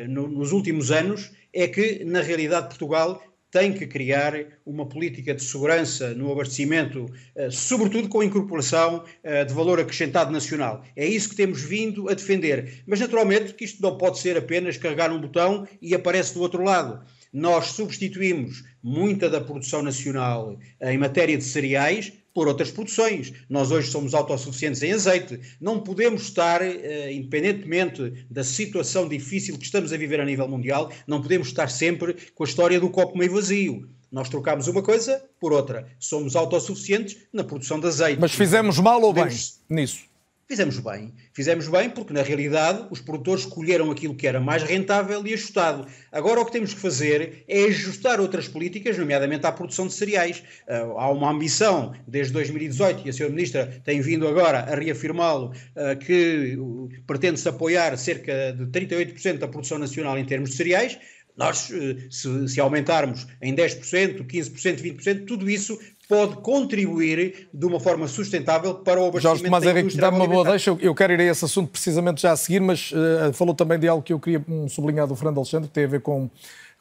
no, nos últimos anos, é que, na realidade, Portugal tem que criar uma política de segurança no abastecimento, eh, sobretudo com a incorporação eh, de valor acrescentado nacional. É isso que temos vindo a defender. Mas, naturalmente, que isto não pode ser apenas carregar um botão e aparece do outro lado. Nós substituímos muita da produção nacional em matéria de cereais por outras produções. Nós hoje somos autossuficientes em azeite. Não podemos estar, eh, independentemente da situação difícil que estamos a viver a nível mundial, não podemos estar sempre com a história do copo meio vazio. Nós trocamos uma coisa por outra. Somos autossuficientes na produção de azeite. Mas fizemos mal ou bem nisso? Fizemos bem. Fizemos bem porque, na realidade, os produtores escolheram aquilo que era mais rentável e ajustado. Agora, o que temos que fazer é ajustar outras políticas, nomeadamente à produção de cereais. Uh, há uma ambição, desde 2018, e a Sra. Ministra tem vindo agora a reafirmá-lo, uh, que pretende-se apoiar cerca de 38% da produção nacional em termos de cereais. Nós, se, se, aumentarmos em 10%, 15%, 20%, tudo isso pode contribuir de uma forma sustentável para o abastecimento Jorge Tomás Henrique, dá-me uma boa deixa. Eu quero ir a esse assunto precisamente já a seguir, mas uh, falou também de algo que eu queria um, sublinhar do Fernando Alexandre, que tem a ver com,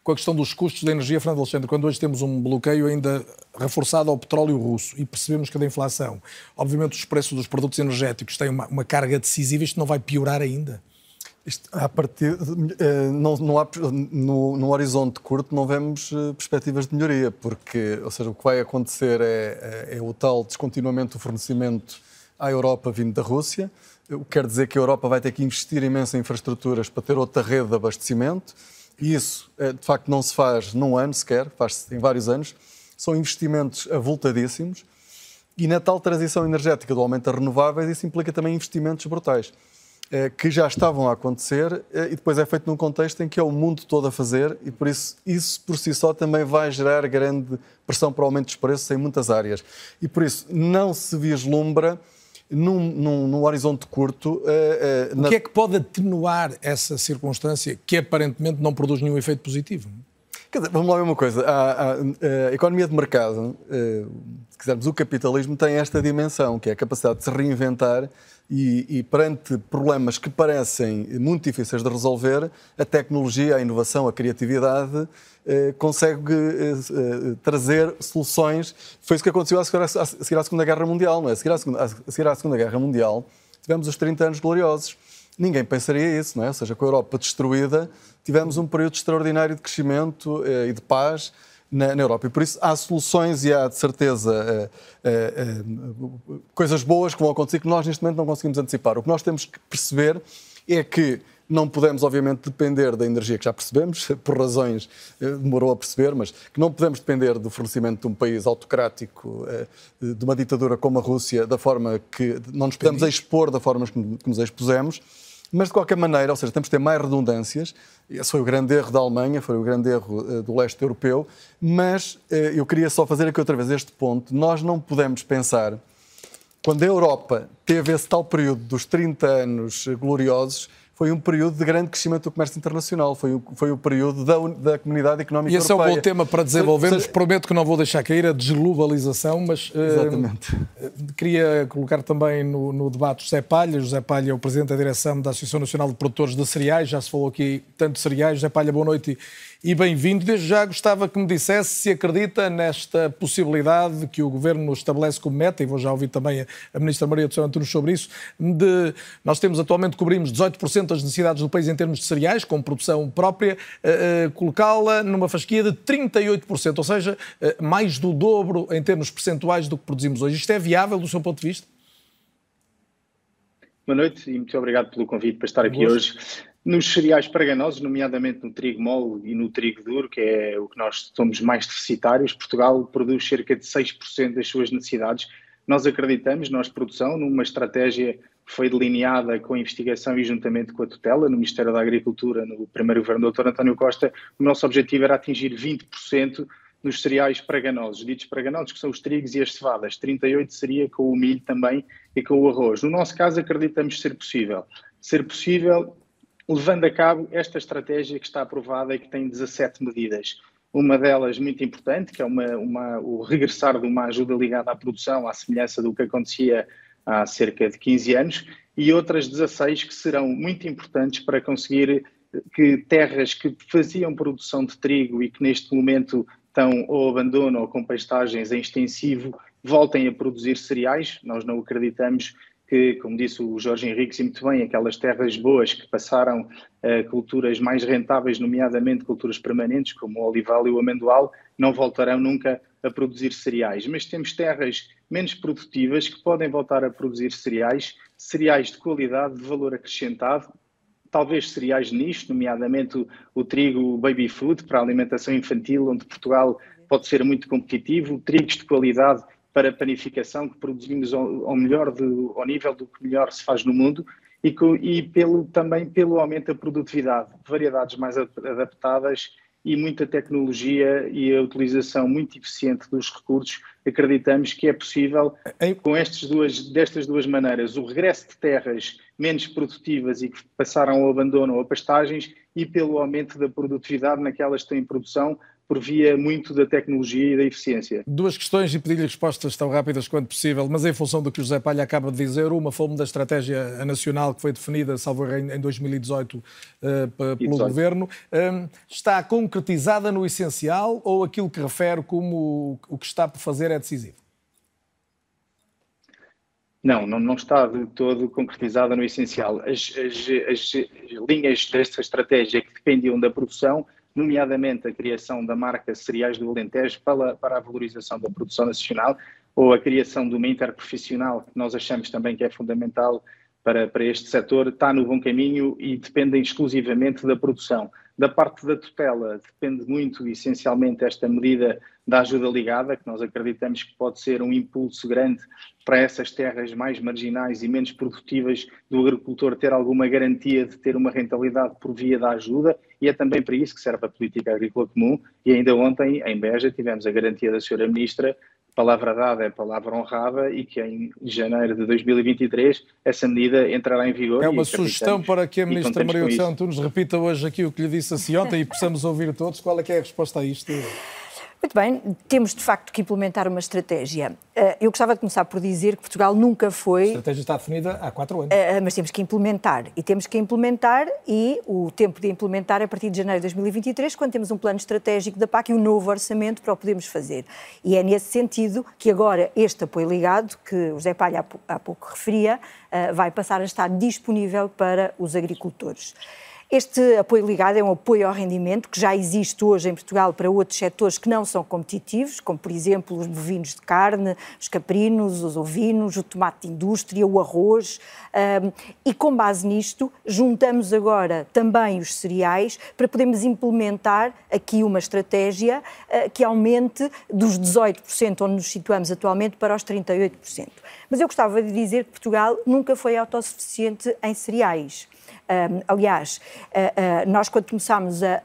com a questão dos custos da energia. Fernando Alexandre, quando hoje temos um bloqueio ainda reforçado ao petróleo russo e percebemos que a da inflação, obviamente os preços dos produtos energéticos têm uma, uma carga decisiva, isto não vai piorar ainda? Isto, partir, eh, não, não há, no, no, horizonte curto não vemos eh, perspectivas de melhoria, porque, ou seja, o que vai acontecer é, é, é o tal descontinuamento do fornecimento à Europa vindo da Rússia, o que quer dizer que a Europa vai ter que investir imenso em infraestruturas para ter outra rede de abastecimento, e isso, eh, de facto, não se faz num ano sequer, faz-se em vários anos, são investimentos avultadíssimos, e na tal transição energética do aumento das renováveis, isso implica também investimentos brutais. Eh, que já estavam a acontecer eh, e depois é feito num contexto em que é o mundo todo a fazer e por isso isso por si só também vai gerar grande pressão para o aumento dos preços em muitas áreas. E por isso não se vislumbra num, num, num horizonte curto. Uh, uh, o na... que é que pode atenuar essa circunstância que aparentemente não produz nenhum efeito positivo? Dizer, vamos lá ver uma coisa. A, a, a economia de mercado, uh, se quisermos, o capitalismo tem esta dimensão, que é a capacidade de se reinventar e, e, perante problemas que parecem muito difíceis de resolver, a tecnologia, a inovação, a criatividade eh, consegue eh, eh, trazer soluções. Foi isso que aconteceu a seguir, a, a seguir à Segunda Guerra Mundial, não é? A seguir à, segunda, a seguir à Segunda Guerra Mundial, tivemos os 30 anos gloriosos. Ninguém pensaria isso, não é? Ou seja, com a Europa destruída, tivemos um período extraordinário de crescimento eh, e de paz na, na, Europa. E por isso há soluções e há, de certeza, uh, uh, uh, coisas boas que vão acontecer que nós, neste momento, não conseguimos antecipar. O que nós temos que perceber é que não podemos, obviamente, depender da energia que já percebemos, [LAUGHS] por razões demorou a perceber, mas que não podemos depender do fornecimento de um país autocrático, de uma ditadura como a Rússia, da forma que não nos podemos expor da forma que nos expusemos. Mas, de qualquer maneira, ou seja, temos que ter mais redundâncias. Esse foi o grande erro da Alemanha, foi o grande erro uh, do leste europeu. Mas uh, eu queria só fazer aqui outra vez este ponto. Nós não podemos pensar, quando a Europa teve esse tal período dos 30 anos gloriosos, foi um período de grande crescimento do comércio internacional, foi o, foi o período da, da comunidade económica e esse europeia. é um bom tema para desenvolvermos. Prometo que não vou deixar cair a desglobalização, mas Exatamente. Uh, queria colocar também no, no, debate José Palha. José Palha é o Presidente da Direção da Associação Nacional de Produtores de Cereais, já se falou aqui tanto de cereais. José Palha, boa noite e bem-vindo. Desde já gostava que me dissesse se acredita nesta possibilidade que o Governo estabelece como meta, e vou já ouvir também a Ministra Maria do Céu Antunes sobre isso, de nós temos atualmente, cobrimos 18% das necessidades do país em termos de cereais, com produção própria, uh, uh, colocá-la numa fasquia de 38%, ou seja, uh, mais do dobro em termos percentuais do que produzimos hoje. Isto é viável do seu ponto de vista? Boa noite e muito obrigado pelo convite para estar aqui hoje. Nos cereais paraganosos, nomeadamente no trigo mole e no trigo duro, que é o que nós somos mais deficitários, Portugal produz cerca de 6% das suas necessidades. Nós acreditamos, nós produção, numa estratégia que foi delineada com a investigação e juntamente com a tutela no Ministério da Agricultura, no primeiro governo do Dr. António Costa, o nosso objetivo era atingir 20% nos cereais praganosos, ditos praganosos, que são os trigos e as cevadas. 38 seria com o milho também e com o arroz. No nosso caso, acreditamos ser possível. Ser possível levando a cabo esta estratégia que está aprovada e que tem 17 medidas. Uma delas muito importante, que é uma, uma, o regressar de uma ajuda ligada à produção, à semelhança do que acontecia há cerca de 15 anos, e outras 16 que serão muito importantes para conseguir que terras que faziam produção de trigo e que neste momento estão ou abandono ou com pastagens em extensivo voltem a produzir cereais. Nós não acreditamos que, como disse o Jorge Henriques e muito bem, aquelas terras boas que passaram a culturas mais rentáveis, nomeadamente culturas permanentes, como o olival e o amendoal, não voltarão nunca a produzir cereais. Mas temos terras menos produtivas que podem voltar a produzir cereais, cereais de qualidade, de valor acrescentado, talvez cereais nicho, nomeadamente o, o trigo baby food para a alimentação infantil, onde Portugal pode ser muito competitivo, trigos de qualidade para a panificação, que produzimos ao, ao melhor, do, ao nível do que melhor se faz no mundo, e, e pelo, também pelo aumento da produtividade, variedades mais adaptadas e muita tecnologia e a utilização muito eficiente dos recursos, acreditamos que é possível, com estas duas, destas duas maneiras, o regresso de terras menos produtivas e que passaram ao abandono ou a pastagens e pelo aumento da produtividade naquelas que têm produção, por via muito da tecnologia e da eficiência. Duas questões e pedir-lhe respostas tão rápidas quanto possível, mas em função do que o José Palha acaba de dizer, uma foi da estratégia nacional que foi definida, salvo em 2018, uh, pelo 18. Governo, um, está concretizada no essencial ou aquilo que refere como o que está por fazer é decisivo? Não, não, não, está de todo concretizada no essencial. As, as, as linhas desta estratégia que dependiam da produção nomeadamente a criação da marca Cereais do Alentejo para, para a valorização da produção nacional, ou a criação de uma interprofissional, que nós achamos também que é fundamental para, para este setor, está no bom caminho e dependem exclusivamente da produção. Da parte da tutela, depende muito, essencialmente, esta medida da ajuda ligada, que nós acreditamos que pode ser um impulso grande para essas terras mais marginais e menos produtivas do agricultor ter alguma garantia de ter uma rentabilidade por via da ajuda, e é também para isso que serve a política agrícola comum. E ainda ontem, em Beja, tivemos a garantia da senhora Ministra palavra dada é palavra honrada e que em janeiro de 2023 essa medida entrará em vigor. É uma sugestão para que a Ministra Maria Antunes repita hoje aqui o que lhe disse assim ontem e possamos ouvir todos. Qual é é a resposta a isto? Muito bem, temos de facto que implementar uma estratégia. Eh, eu gostava de começar por dizer que Portugal nunca foi. A estratégia está definida há quatro anos. Eh, mas temos que implementar. E temos que implementar, e o tempo de implementar é a partir de janeiro de 2023, quando temos um plano estratégico da PAC e um novo orçamento para o podermos fazer. E é nesse sentido que agora este apoio ligado, que o José Palha há pouco referia, eh, vai passar a estar disponível para os agricultores. Este apoio ligado é um apoio ao rendimento que já existe hoje em Portugal para outros setores que não são competitivos, como por exemplo os bovinos de carne, os caprinos, os ovinos, o tomate de indústria, o arroz. e com base nisto, juntamos agora também os cereais para podermos implementar aqui uma estratégia ah, que aumente dos 18% onde nos situamos atualmente para os 38%. Mas eu gostava de dizer que Portugal nunca foi autossuficiente em cereais. Aliás, uh, uh, nós quando começámos a,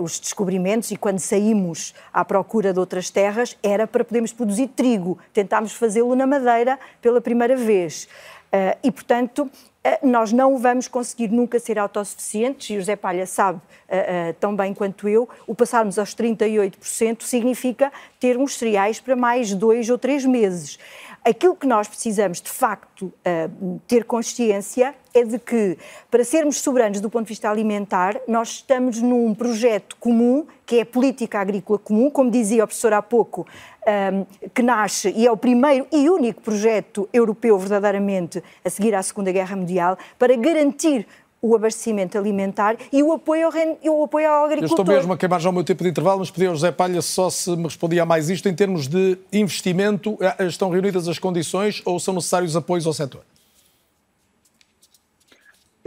os descobrimentos e quando saímos à procura de outras terras, era para podermos produzir trigo. Tentámos fazê-lo na Madeira pela primeira vez. Uh, e, portanto, uh, nós não vamos conseguir nunca ser autossuficientes, e o José Palha sabe uh, tão bem quanto eu, o passarmos aos 38% significa ter uns cereais para mais dois ou três meses. Aquilo que nós precisamos, de facto, uh, ter consciência é de que, para sermos soberanos do ponto de vista alimentar, nós estamos num projeto comum, que é a política agrícola comum, como dizia o professor há pouco, ehm, que nasce e é o primeiro e único projeto europeu verdadeiramente a seguir à Segunda Guerra Mundial, para garantir o abastecimento alimentar e o apoio ao, o apoio ao agricultor. Eu estou mesmo a queimar já o meu tempo de intervalo, mas pedi ao José Palha só se me respondia a mais isto em termos de investimento. Eh, estão reunidas as condições ou são necessários apoios ao setor?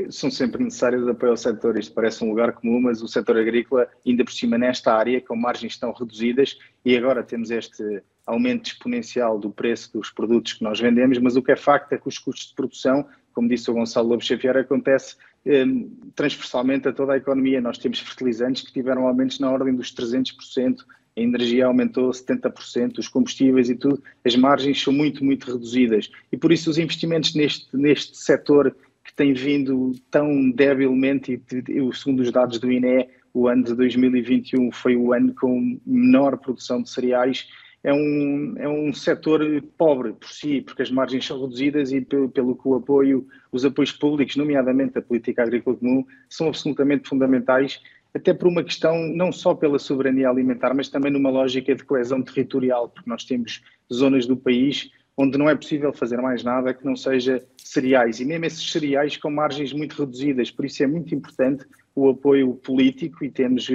São sempre necessários apoio ao setor. Isto parece um lugar comum, mas o setor agrícola, ainda por cima nesta área, com margens tão reduzidas, e agora temos este aumento exponencial do preço dos produtos que nós vendemos, mas o que é facto é que os custos de produção, como disse o Gonçalo Lobo Xavier, acontece Ehm, transversalmente a toda a economia. Nós temos fertilizantes que tiveram aumentos na ordem dos 300%, a energia aumentou 70%, os combustíveis e tudo, as margens são muito, muito reduzidas. E por isso os investimentos neste, neste setor que tem vindo tão debilmente, e segundo os dados do INE, o ano de 2021 foi o ano com menor produção de cereais, é um, é um setor pobre por si, porque as margens são reduzidas e pelo, pelo que o apoio, os apoios públicos, nomeadamente a política agrícola comum, são absolutamente fundamentais, até por uma questão não só pela soberania alimentar, mas também numa lógica de coesão territorial, porque nós temos zonas do país onde não é possível fazer mais nada que não seja cereais, e mesmo esses cereais com margens muito reduzidas, por isso é muito importante o apoio político e temos,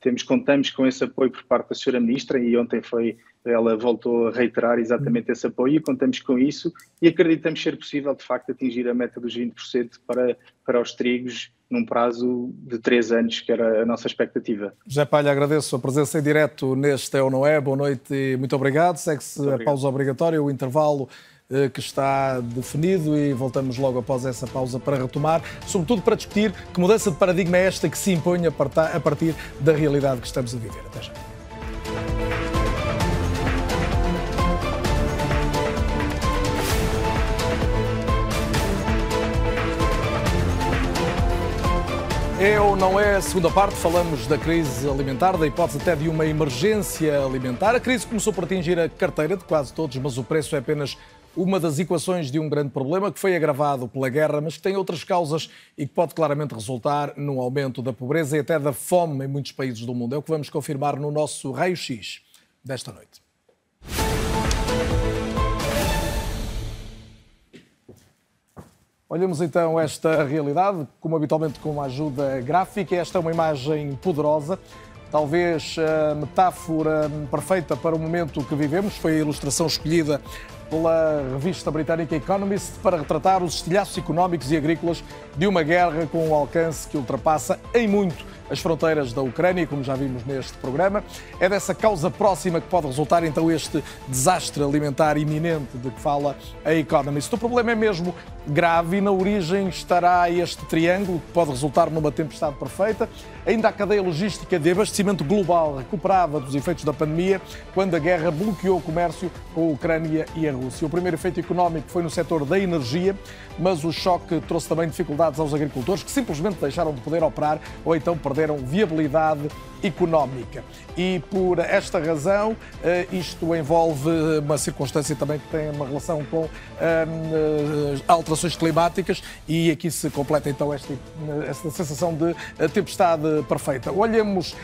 temos contamos com esse apoio por parte da senhora ministra e ontem foi ela voltou a reiterar exatamente esse apoio e contamos com isso e acreditamos ser possível, de facto, atingir a meta dos 20% para, para os trigos num prazo de três anos, que era a nossa expectativa. José Palha, agradeço a presença em direto neste É ou Não É. Boa noite e muito obrigado. Segue-se a pausa obrigatória, o intervalo eh, que está definido e voltamos logo após essa pausa para retomar, sobretudo para discutir que mudança de paradigma é esta que se impõe a partir da realidade que estamos a viver. Até já. É ou não é a segunda parte? Falamos da crise alimentar, da hipótese até de uma emergência alimentar. A crise começou por atingir a carteira de quase todos, mas o preço é apenas uma das equações de um grande problema que foi agravado pela guerra, mas que tem outras causas e que pode claramente resultar num aumento da pobreza e até da fome em muitos países do mundo. É o que vamos confirmar no nosso raio-x desta noite. Olhamos então esta realidade, como habitualmente com uma ajuda gráfica. Esta é uma imagem poderosa, talvez a metáfora perfeita para o momento que vivemos. Foi a ilustração escolhida pela revista britânica Economist para retratar os estilhaços económicos e agrícolas de uma guerra com um alcance que ultrapassa em muito as fronteiras da Ucrânia, como já vimos neste programa. É dessa causa próxima que pode resultar então este desastre alimentar iminente de que fala a Economist. O problema é mesmo grave e na origem estará este triângulo que pode resultar numa tempestade perfeita. Ainda a cadeia logística de abastecimento global recuperava dos efeitos da pandemia quando a guerra bloqueou o comércio com a Ucrânia e a Rússia. O primeiro efeito económico foi no setor da energia, mas o choque trouxe também dificuldades aos agricultores que simplesmente deixaram de poder operar ou então perderam viabilidade económica. E por esta razão, eh, isto envolve uma circunstância também que tem uma relação com eh, alterações climáticas e aqui se completa então esta, esta sensação de tempestade perfeita. Olhemos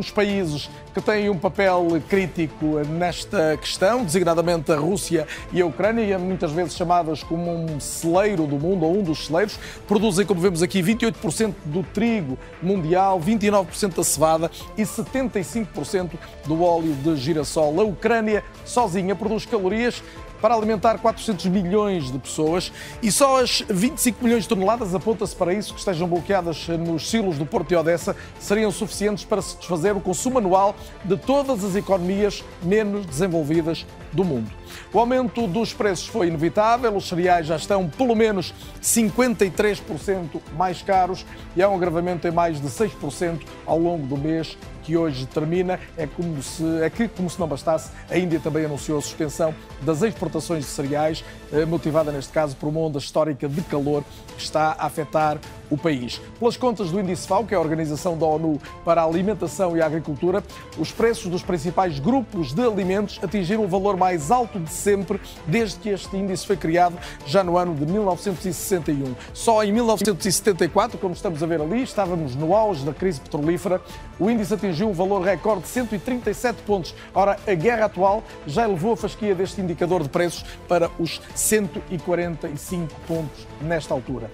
os países que têm um papel crítico nesta questão, designadamente a Rússia e a Ucrânia, muitas vezes chamadas como um celeiro do mundo ou um dos celeiros, produzem, como vemos aqui, 28% do trigo mundial, 29% da cevada e 75% do óleo de girassol. A Ucrânia sozinha produz calorias para alimentar 400 milhões de pessoas e só as 25 milhões de toneladas, aponta-se para isso, que estejam bloqueadas nos silos do Porto de Odessa, seriam suficientes para se desfazer o consumo anual de todas as economias menos desenvolvidas do mundo. O aumento dos preços foi inevitável, os cereais já estão pelo menos 53% mais caros e há um agravamento em mais de 6% ao longo do mês que hoje termina. É, como se, é que, como se não bastasse, a Índia também anunciou a suspensão das exportações de cereais, eh, motivada neste caso por uma onda histórica de calor que está a afetar o país. Pelas contas do Índice FAO, que é a Organização da ONU para a Alimentação e a Agricultura, os preços dos principais grupos de alimentos atingiram o valor mais alto de sempre desde que este índice foi criado, já no ano de 1961. Só em 1974, como estamos a ver ali, estávamos no auge da crise petrolífera, o índice atingiu um valor recorde de 137 pontos. Ora, a guerra atual já elevou a fasquia deste indicador de preços para os 145 pontos nesta altura.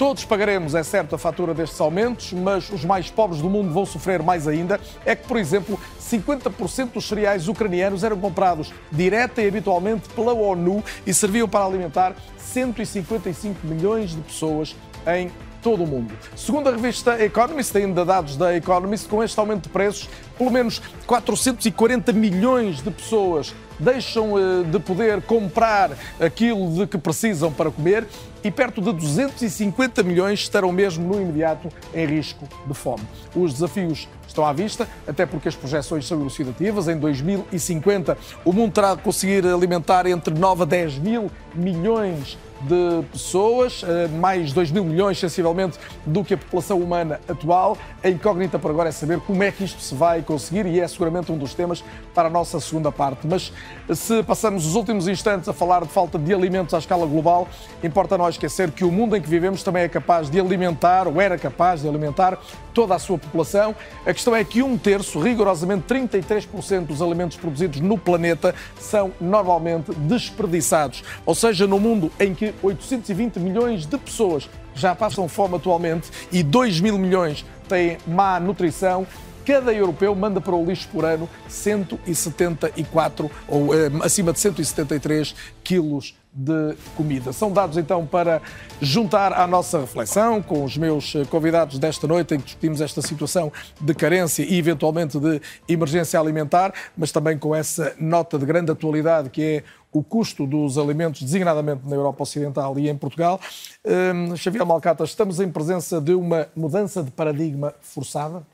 Todos pagaremos, é certo, a fatura destes aumentos, mas os mais pobres do mundo vão sofrer mais ainda. É que, por exemplo, 50% dos cereais ucranianos eram comprados direta e habitualmente pela ONU e serviam para alimentar 155 milhões de pessoas em todo o mundo. Segundo a revista Economist, ainda dados da Economist, com este aumento de preços, pelo menos 440 milhões de pessoas deixam eh, de poder comprar aquilo de que precisam para comer e perto de 250 milhões estarão mesmo no imediato em risco de fome. Os desafios estão à vista, até porque as projeções são elucidativas. Em 2050, o mundo terá de conseguir alimentar entre 9 a 10 mil milhões de pessoas, eh, mais 2 mil milhões, sensivelmente, do que a população humana atual. A incógnita por agora é saber como é que isto se vai conseguir e é seguramente um dos temas para a nossa segunda parte. Mas se passamos os últimos instantes a falar de falta de alimentos à escala global, importa não esquecer que o mundo em que vivemos também é capaz de alimentar, ou era capaz de alimentar, toda a sua população. A questão é que um terço, rigorosamente 33% dos alimentos produzidos no planeta são normalmente desperdiçados. Ou seja, no mundo em que 820 milhões de pessoas já passam fome atualmente e 2 mil milhões têm má nutrição, cada europeu manda para o lixo por ano 174 ou eh, acima de 173 quilos de comida. São dados então para juntar à nossa reflexão com os meus eh, convidados desta noite em que discutimos esta situação de carência e eventualmente de emergência alimentar, mas também com essa nota de grande atualidade que é o custo dos alimentos, designadamente na Europa Ocidental e em Portugal. Um, Xavier Malcata, estamos em presença de uma mudança de paradigma forçada?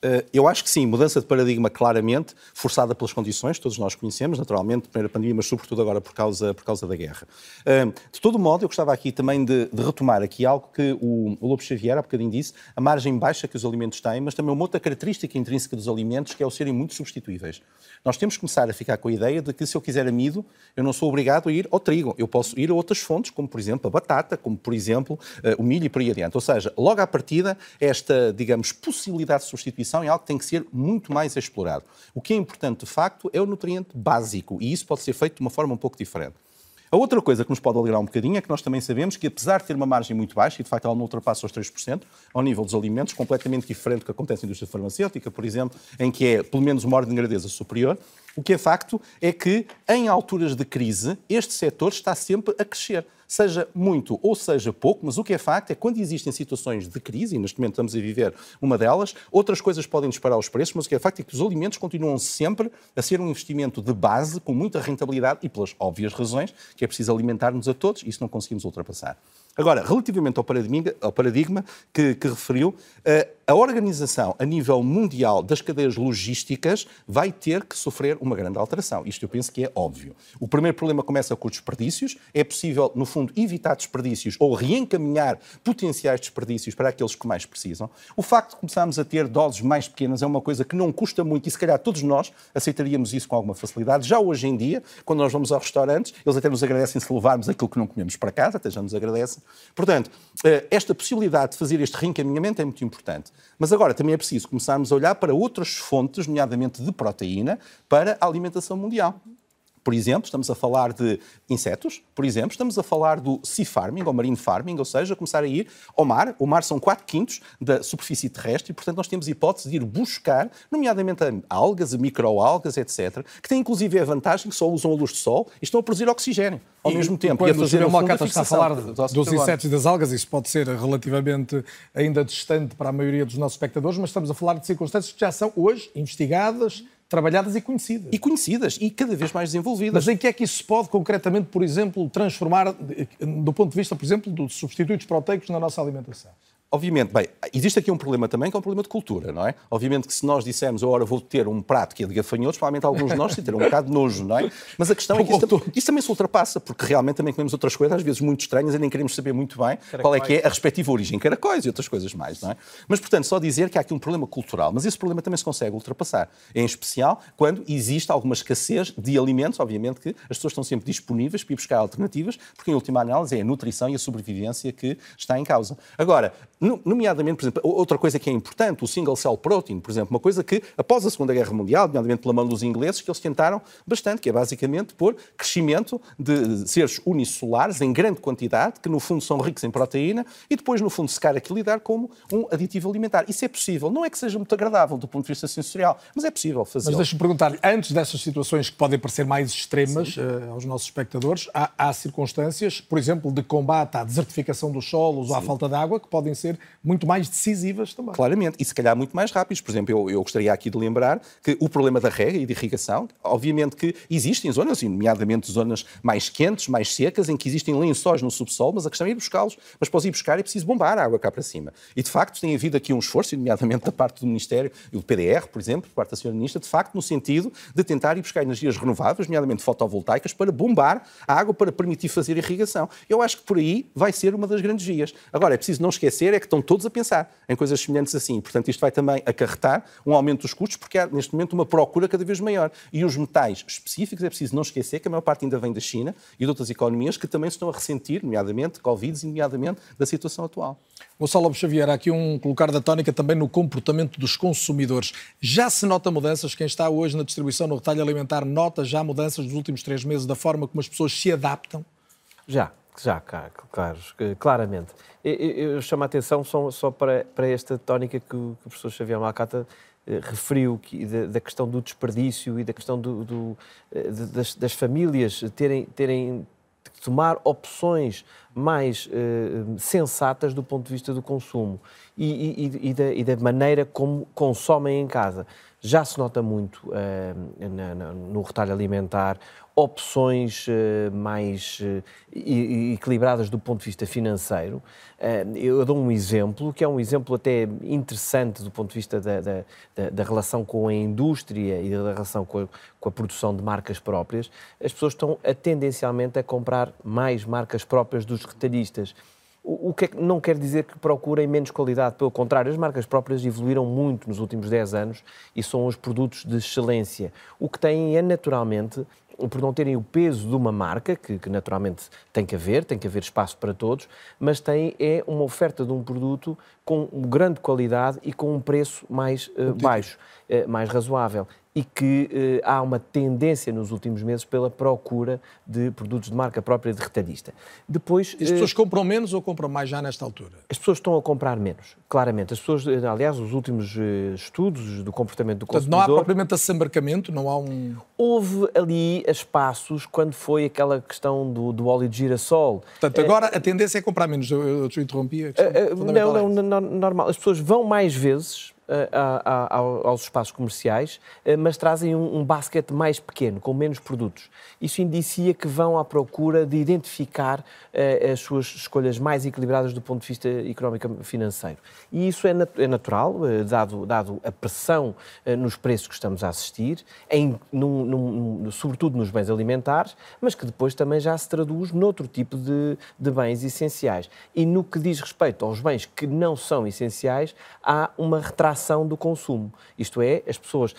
Eh, eu acho que sim, mudança de paradigma claramente, forçada pelas condições, todos nós conhecemos, naturalmente, primeira pandemia, mas sobretudo agora por causa, por causa da guerra. Eh, de todo modo, eu gostava aqui também de, de retomar aqui algo que o, o Lobo Xavier há bocadinho disse, a margem baixa que os alimentos têm, mas também uma outra característica intrínseca dos alimentos, que é o serem muito substituíveis. Nós temos que começar a ficar com a ideia de que se eu quiser amido, eu não sou obrigado a ir ao trigo, eu posso ir a outras fontes, como por exemplo a batata, como por exemplo eh, o milho e por aí adiante. Ou seja, logo à partida, esta, digamos, possibilidade de substituição é algo que tem que ser muito mais explorado. O que é importante, de facto, é o nutriente básico, e isso pode ser feito de uma forma um pouco diferente. A outra coisa que nos pode alegrar um bocadinho é que nós também sabemos que, apesar de ter uma margem muito baixa, e de facto ela não ultrapassa os 3%, ao nível dos alimentos, completamente diferente do que acontece na indústria farmacêutica, por exemplo, em que é pelo menos uma ordem de grandeza superior, o que é facto é que, em alturas de crise, este setor está sempre a crescer. Seja muito ou seja pouco, mas o que é facto é que quando existem situações de crise, e neste momento estamos a viver uma delas, outras coisas podem disparar os preços, mas o que é facto é que os alimentos continuam sempre a ser um investimento de base, com muita rentabilidade e pelas óbvias razões, que é preciso alimentar-nos a todos, e isso não conseguimos ultrapassar. Agora, relativamente ao paradigma, ao paradigma que, que referiu, uh, a organização a nível mundial das cadeias logísticas vai ter que sofrer uma grande alteração. Isto eu penso que é óbvio. O primeiro problema começa com os desperdícios. É possível, no fundo, evitar desperdícios ou reencaminhar potenciais desperdícios para aqueles que mais precisam. O facto de começarmos a ter doses mais pequenas é uma coisa que não custa muito e, se calhar, todos nós aceitaríamos isso com alguma facilidade. Já hoje em dia, quando nós vamos aos restaurantes, eles até nos agradecem se levarmos aquilo que não comemos para casa, até já nos agradecem. Portanto, eh, esta possibilidade de fazer este reencaminhamento é muito importante. Mas agora também é preciso começarmos a olhar para outras fontes, nomeadamente de proteína, para a alimentação mundial. Por exemplo, estamos a falar de insetos, por exemplo, estamos a falar do sea farming, ou marine farming, ou seja, começar a ir ao mar. O mar são 4 quintos da superfície terrestre e, portanto, nós temos hipótese de ir buscar, nomeadamente algas, microalgas, etc., que têm inclusive a vantagem que só usam a luz do sol e estão a produzir oxigênio ao e, mesmo tempo. Quando e a fazer, o Malcata está a falar dos insetos e das algas, isso pode ser relativamente ainda distante para a maioria dos nossos espectadores, mas estamos a falar de circunstâncias que já são hoje investigadas, trabalhadas e conhecidas. E conhecidas e cada vez mais desenvolvidas. Mas em que é que isso se pode concretamente, por exemplo, transformar do ponto de vista, por exemplo, dos substitutos proteicos na nossa alimentação? Obviamente, bem, existe aqui um problema também que é um problema de cultura, não é? Obviamente que se nós dissermos agora vou ter um prato que é de gafanhotos, provavelmente alguns de nós se terão um bocado de nojo, não é? Mas a questão é que isso, isso, também se ultrapassa, porque realmente também comemos outras coisas, às vezes muito estranhas, e nem queremos saber muito bem Caracóis. qual é que é a respectiva origem, caracóis e outras coisas mais, não é? Mas, portanto, só dizer que há aqui um problema cultural, mas esse problema também se consegue ultrapassar, em especial quando existe alguma escassez de alimentos, obviamente que as pessoas estão sempre disponíveis para ir buscar alternativas, porque em última análise é a nutrição e a sobrevivência que está em causa. Agora, nomeadamente por exemplo, outra coisa que é importante, o single cell protein, por exemplo, uma coisa que após a Segunda Guerra Mundial, nomeadamente pela mão dos ingleses, que eles tentaram bastante, que é basicamente por crescimento de seres unicelulares em grande quantidade, que no fundo são ricos em proteína, e depois no fundo secar aquilo e dar como um aditivo alimentar. Isso é possível. Não é que seja muito agradável do ponto de vista sensorial, mas é possível fazer. Mas deixe-me perguntar-lhe, antes dessas situações que podem parecer mais extremas uh, aos nossos espectadores, há, há, circunstâncias, por exemplo, de combate à desertificação dos solos Sim. ou à falta de água, que podem ser muito mais decisivas também. Claramente, e se calhar muito mais rápidos. Por exemplo, eu, eu gostaria aqui de lembrar que o problema da rega e de irrigação, obviamente que existem zonas, nomeadamente zonas mais quentes, mais secas, em que existem lençóis no subsolo, mas a questão é ir buscá-los. Mas para os ir buscar é preciso bombar a água cá para cima. E de facto tem havido aqui um esforço, nomeadamente da parte do Ministério, e do PDR, por exemplo, por parte da Sra. Ministra, de facto no sentido de tentar ir buscar energias renováveis, nomeadamente fotovoltaicas, para bombar a água para permitir fazer irrigação. Eu acho que por aí vai ser uma das grandes vias. Agora, é preciso não esquecer é que estão todos a pensar em coisas semelhantes assim. Portanto, isto vai também acarretar um aumento dos custos, porque há neste momento uma procura cada vez maior. E os metais específicos, é preciso não esquecer que a maior parte ainda vem da China e de outras economias que também se estão a ressentir, nomeadamente Covid, nomeadamente da situação atual. Gonçalo Lobo Xavier, há aqui um colocar da tónica também no comportamento dos consumidores. Já se nota mudanças? Quem está hoje na distribuição no retalho alimentar nota já mudanças dos últimos três meses da forma como as pessoas se adaptam? Já, já, claro, claramente. Eu, chamo a atenção só, só para, para, esta tónica que o, que o professor Xavier Malcata referiu, que, da, da, questão do desperdício e da questão do, do das, das, famílias terem, terem de tomar opções mais sensatas do ponto de vista do consumo e, e, e, da, e da maneira como consomem em casa já se nota muito uh, na, na, no retalho alimentar opções uh, mais uh, equilibradas do ponto de vista financeiro. eu dou um exemplo, que é um exemplo até interessante do ponto de vista da, da, da relação com a indústria e da relação com a, com a, produção de marcas próprias. As pessoas estão a, tendencialmente a comprar mais marcas próprias dos retalhistas. O é que não quer dizer que procurem menos qualidade, pelo contrário, as marcas próprias evoluíram muito nos últimos 10 anos e são os produtos de excelência. O que têm é naturalmente por não terem o peso de uma marca, que, que, naturalmente tem que haver, tem que haver espaço para todos, mas tem é uma oferta de um produto com grande qualidade e com um preço mais uh, baixo, uh, mais razoável e que eh, há uma tendência nos últimos meses pela procura de produtos de marca própria de retalhista. Depois, as pessoas eh, compram menos ou compram mais já nesta altura? As pessoas estão a comprar menos, claramente. As pessoas, eh, aliás, os últimos eh, estudos do comportamento do Portanto, consumidor... não há propriamente assambarcamento, não há um... Houve ali espaços quando foi aquela questão do, do óleo de girassol. Portanto, agora a tendência é comprar menos. Eu, eu te interrompi. não, não, não, normal. As pessoas vão mais vezes aos espaços comerciais, eh, mas trazem um, um basquete mais pequeno, com menos produtos. Isso indicia que vão à procura de identificar uh, as suas escolhas mais equilibradas do ponto de vista económico-financeiro. E isso é, é natural, uh, dado, dado a pressão nos preços que estamos a assistir, em, num, num, sobretudo nos bens alimentares, mas que depois também já se traduz noutro tipo de, de bens essenciais. E no que diz respeito aos bens que não são essenciais, há uma retração do consumo. Isto é, as pessoas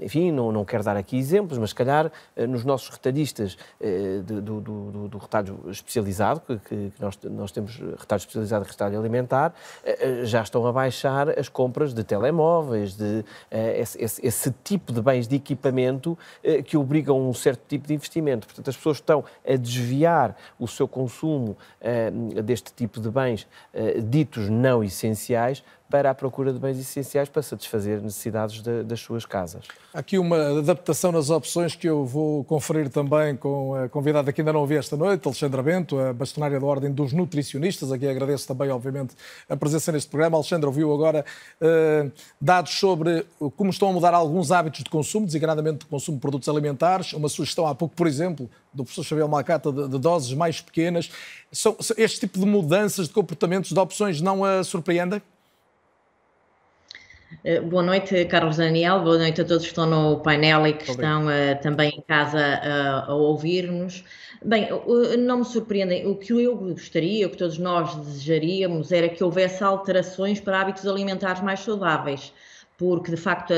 enfim, não, não quero dar aqui exemplos, mas se calhar eh, nos nossos retalhistas eh, do, do, do, do retalho especializado, que, que, nós, nós temos retalho especializado e retalho alimentar, já estão a baixar as compras de telemóveis, de esse, esse, esse tipo de bens de equipamento que obrigam um certo tipo de investimento. Portanto, as pessoas estão a desviar o seu consumo deste tipo de bens ditos não essenciais para a procura de bens essenciais para satisfazer necessidades de, das suas casas. Aqui uma adaptação nas opções que eu vou conferir também com a convidada que ainda não ouvi esta noite, Alexandra Bento, a bastonária da Ordem dos Nutricionistas. Aqui agradeço também, obviamente, a presença neste programa. Alexandra ouviu agora uh, dados sobre como estão a mudar alguns hábitos de consumo, designadamente de consumo de produtos alimentares. Uma sugestão há pouco, por exemplo, do professor Xavier Malcata, de, de doses mais pequenas. São, este tipo de mudanças de comportamentos, de opções, não a surpreendem? Eh, boa noite, Carlos Daniel. Boa noite a todos que estão no painel e que estão uh, também em casa uh, a ouvir-nos. Bem, uh, não me surpreendem. O que eu gostaria, o que todos nós desejaríamos, era que houvesse alterações para hábitos alimentares mais saudáveis porque de facto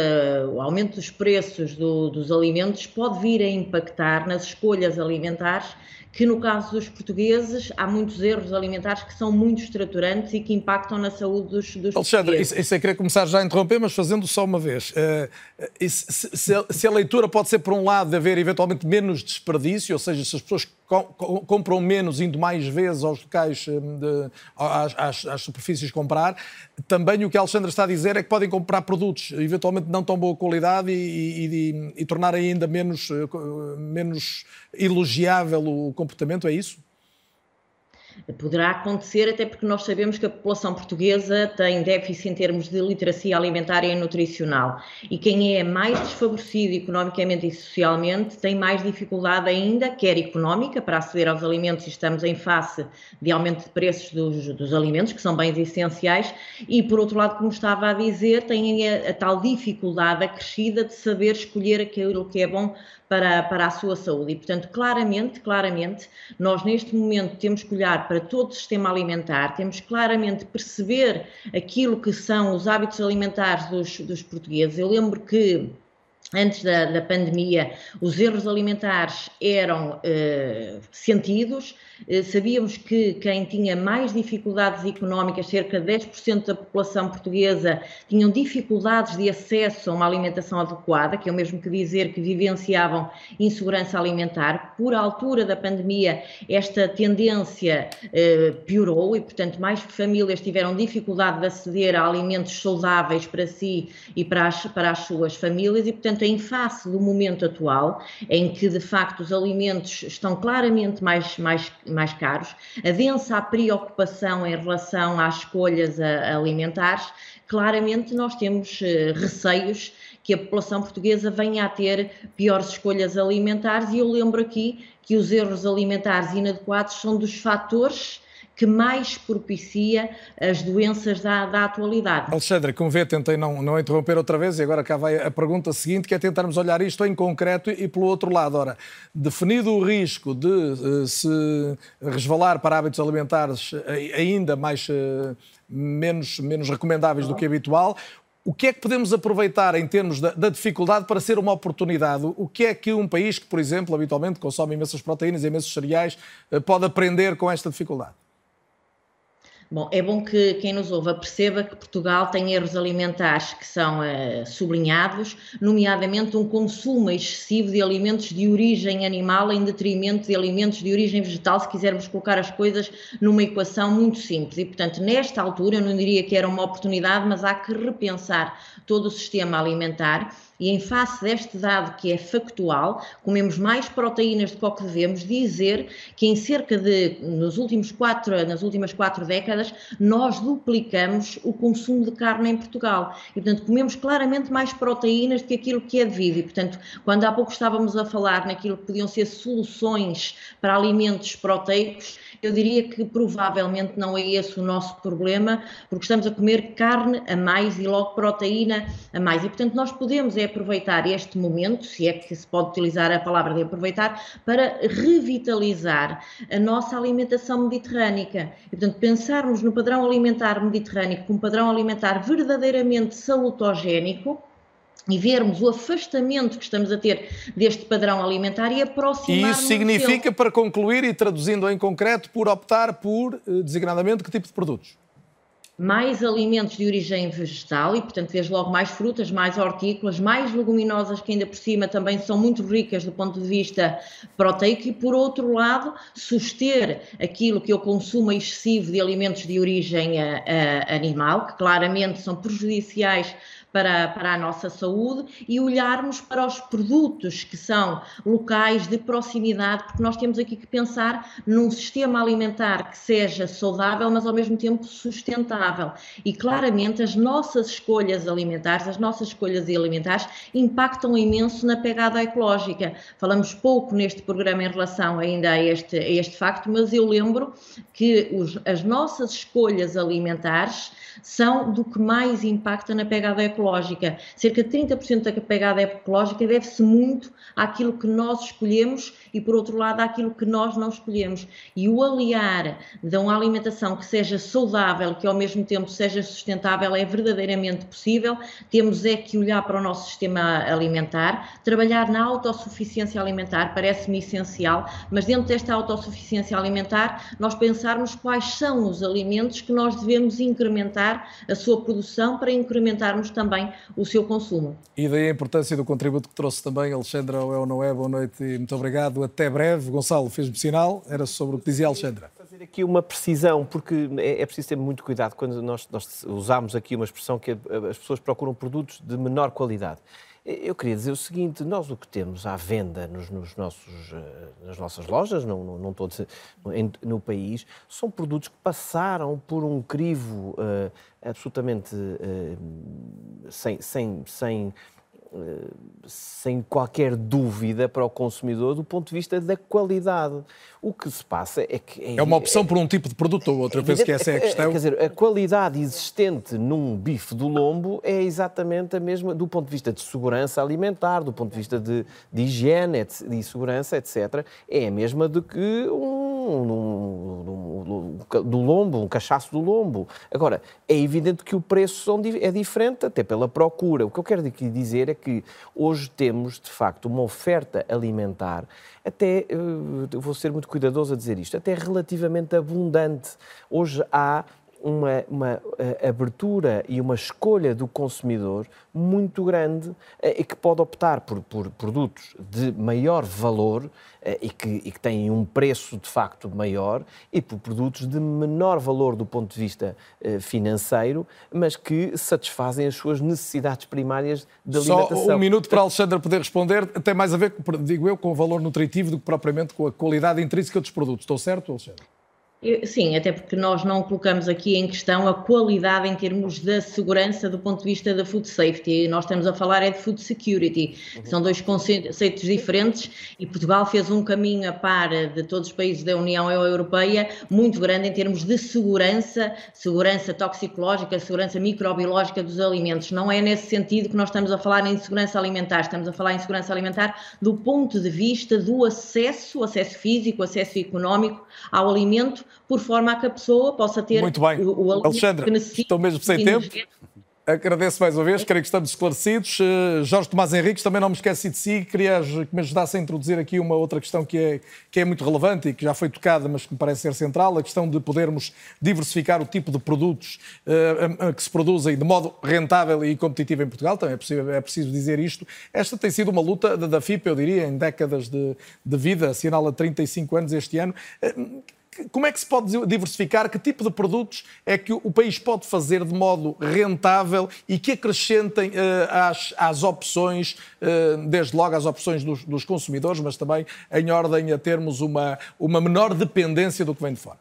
o aumento dos preços do, dos alimentos pode vir a impactar nas escolhas alimentares que no caso dos portugueses há muitos erros alimentares que são muito estruturantes e que impactam na saúde dos, dos Alexandre, portugueses. isso, isso é querer começar já a interromper, mas fazendo só uma vez. Uh, se, se, a, se, a, leitura pode ser, por um lado, de haver eventualmente menos desperdício, ou seja, se as pessoas compram menos, indo mais vezes aos locais, eh, de, às, às, às, superfícies comprar. Também o que a Alexandra está a dizer é que podem comprar produtos eventualmente não tão boa qualidade e, e, e tornar ainda menos, eh, menos elogiável o comportamento, é isso? Poderá acontecer, até porque nós sabemos que a população portuguesa tem déficit em termos de literacia alimentar e nutricional. E quem é mais desfavorecido economicamente e socialmente tem mais dificuldade ainda, quer económica, para aceder aos alimentos, e estamos em face de aumento de preços dos, dos alimentos, que são bens essenciais, e por outro lado, como estava a dizer, tem a, a tal dificuldade acrescida de saber escolher aquilo que é bom para, para a sua saúde. E, portanto, claramente, claramente, nós neste momento temos que olhar para todo o sistema alimentar, temos claramente perceber aquilo que são os hábitos alimentares dos, dos portugueses. Eu lembro que antes da, da, pandemia, os erros alimentares eram uh, sentidos. Uh, sabíamos que quem tinha mais dificuldades económicas, cerca de 10% da população portuguesa, tinham dificuldades de acesso a uma alimentação adequada, que é o mesmo que dizer que vivenciavam insegurança alimentar. Por altura da pandemia, esta tendência uh, piorou e, portanto, mais famílias tiveram dificuldade de aceder a alimentos saudáveis para si e para as, para as suas famílias e, portanto, portanto, em face do momento atual, em que de facto os alimentos estão claramente mais, mais, mais caros, adensa a preocupação em relação às escolhas alimentares, claramente nós temos uh, receios que a população portuguesa venha a ter piores escolhas alimentares, e eu lembro aqui que os erros alimentares inadequados são dos fatores que mais propicia as doenças da, da atualidade. Alexandra, como vê, tentei não, não interromper outra vez e agora cá vai a pergunta seguinte, que é tentarmos olhar isto em concreto e pelo outro lado. Ora, definido o risco de uh, se resvalar para hábitos alimentares uh, ainda mais uh, menos, menos recomendáveis do que habitual, o que é que podemos aproveitar em termos da, da, dificuldade para ser uma oportunidade? O que é que um país que, por exemplo, habitualmente consome imensas proteínas e imensos cereais, pode aprender com esta dificuldade? Bom, é bom que quem nos ouve perceba que Portugal tem erros alimentares que são uh, sublinhados, nomeadamente um consumo excessivo de alimentos de origem animal em detrimento de alimentos de origem vegetal, se quisermos colocar as coisas numa equação muito simples. E, portanto, nesta altura, eu não diria que era uma oportunidade, mas há que repensar todo o sistema alimentar e em face deste dado que é factual, comemos mais proteínas do que o que devemos, dizer que em cerca de, nos últimos quatro, nas últimas quatro décadas, nós duplicamos o consumo de carne em Portugal. E, portanto, comemos claramente mais proteínas do que aquilo que é devido. E, portanto, quando há pouco estávamos a falar naquilo que podiam ser soluções para alimentos proteicos, eu diria que provavelmente não é esse o nosso problema, porque estamos a comer carne a mais e logo proteína a mais. E, portanto, nós podemos é aproveitar este momento, se é que se pode utilizar a palavra de aproveitar, para revitalizar a nossa alimentação mediterrânica. E, portanto, pensarmos no padrão alimentar mediterrâneo como um padrão alimentar verdadeiramente salutogénico, e vermos o afastamento que estamos a ter deste padrão alimentar e aproximar E isso significa, para concluir e traduzindo em concreto, por optar por, eh, designadamente, que tipo de produtos? Mais alimentos de origem vegetal e, portanto, vês logo mais frutas, mais hortícolas, mais leguminosas que ainda por cima também são muito ricas do ponto de vista proteico e, por outro lado, suster aquilo que eu consumo excessivo de alimentos de origem a, eh, a, eh, animal, que claramente são prejudiciais para, para a nossa saúde e olharmos para os produtos que são locais de proximidade, porque nós temos aqui que pensar num sistema alimentar que seja saudável, mas ao mesmo tempo sustentável. E claramente as nossas escolhas alimentares, as nossas escolhas alimentares impactam imenso na pegada ecológica. Falamos pouco neste programa em relação ainda a este, a este facto, mas eu lembro que os, as nossas escolhas alimentares são do que mais impacta na pegada ecológica. Cerca de 30% da pegada ecológica deve-se muito àquilo que nós escolhemos e, por outro lado, àquilo que nós não escolhemos. E o aliar de uma alimentação que seja saudável, que ao mesmo tempo seja sustentável, é verdadeiramente possível. Temos é que olhar para o nosso sistema alimentar, trabalhar na autossuficiência alimentar, parece-me essencial, mas dentro desta autossuficiência alimentar, nós pensarmos quais são os alimentos que nós devemos incrementar a sua produção para incrementarmos também o seu consumo. E daí a importância do contributo que trouxe também, Alexandra, é ou não é? Boa noite e muito obrigado até breve. Gonçalo fez-me sinal, era sobre o que dizia Alexandra. Fazer aqui uma precisão, porque é, é preciso ter muito cuidado quando nós, nós usamos aqui uma expressão que as pessoas procuram produtos de menor qualidade. Eu queria dizer o seguinte: nós o que temos à venda nos, nos nossos, eh, nas nossas lojas, não, não, não todos no, país, são produtos que passaram por um crivo uh, absolutamente uh, sem, sem, sem sem qualquer dúvida para o consumidor do ponto de vista da qualidade. O que se passa é que... É, é uma opção é, por um tipo de produto ou outro, eu penso que essa é a questão. Quer dizer, a qualidade existente num bife do lombo é exatamente a mesma do ponto de vista de segurança alimentar, do ponto de vista de, de higiene, de segurança, etc. É a mesma do que um um, um, um, do lombo, um cachaço do lombo. Agora, é evidente que o preço é diferente, até pela procura. O que eu quero dizer é que hoje temos, de facto, uma oferta alimentar, até, eh, vou ser muito cuidadoso a dizer isto, até relativamente abundante. Hoje há uma, uma uh, abertura e uma escolha do consumidor muito grande uh, e que pode optar por, por produtos de maior valor uh, e, que, e, que, têm um preço de facto maior e por produtos de menor valor do ponto de vista financeiro, mas que satisfazem as suas necessidades primárias de alimentação. Só um minuto para a Alexandra poder responder. Tem mais a ver, digo eu, com o valor nutritivo do que propriamente com a qualidade intrínseca dos produtos. Estou certo, Alexandra? Sim, até porque nós não colocamos aqui em questão a qualidade em termos da segurança do ponto de vista da food safety. Nós estamos a falar é de food security. Uhum. São dois conceitos diferentes e Portugal fez um caminho a par de todos os países da União Europeia muito grande em termos de segurança, segurança toxicológica, segurança microbiológica dos alimentos. Não é nesse sentido que nós estamos a falar em segurança alimentar. Estamos a falar em segurança alimentar do ponto de vista do acesso, acesso físico, acesso económico ao alimento por forma a que a pessoa possa ter Muito bem. o, o Alexandre, que necessita. Estou mesmo sem tempo. Agradeço mais uma vez, creio que estamos esclarecidos. Uh, Jorge Tomás Henriques, também não me esqueci de si, queria que me ajudasse a introduzir aqui uma outra questão que é, que é muito relevante e que já foi tocada, mas que me parece ser central, a questão de podermos diversificar o tipo de produtos uh, que se produzem de modo rentável e competitivo em Portugal, também é, possível, é preciso dizer isto. Esta tem sido uma luta da, da FIP, eu diria, em décadas de, de vida, assinala 35 anos este ano. Uh, como é que se pode diversificar? Que tipo de produtos é que o país pode fazer de modo rentável e que acrescentem uh, às, às, opções, uh, desde logo às opções dos, dos, consumidores, mas também em ordem a termos uma, uma menor dependência do que vem de fora?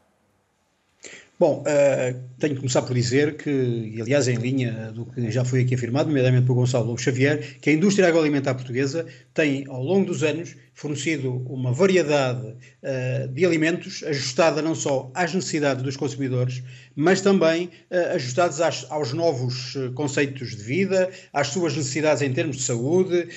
Bom, uh, tenho que começar por dizer que, e aliás em linha do que já foi aqui afirmado, nomeadamente por Gonçalo Lobo Xavier, que a indústria agroalimentar portuguesa tem, ao longo dos anos, fornecido uma variedade uh, de alimentos ajustada não só às necessidades dos consumidores, mas também uh, ajustados às, aos novos uh, conceitos de vida, às suas necessidades em termos de saúde,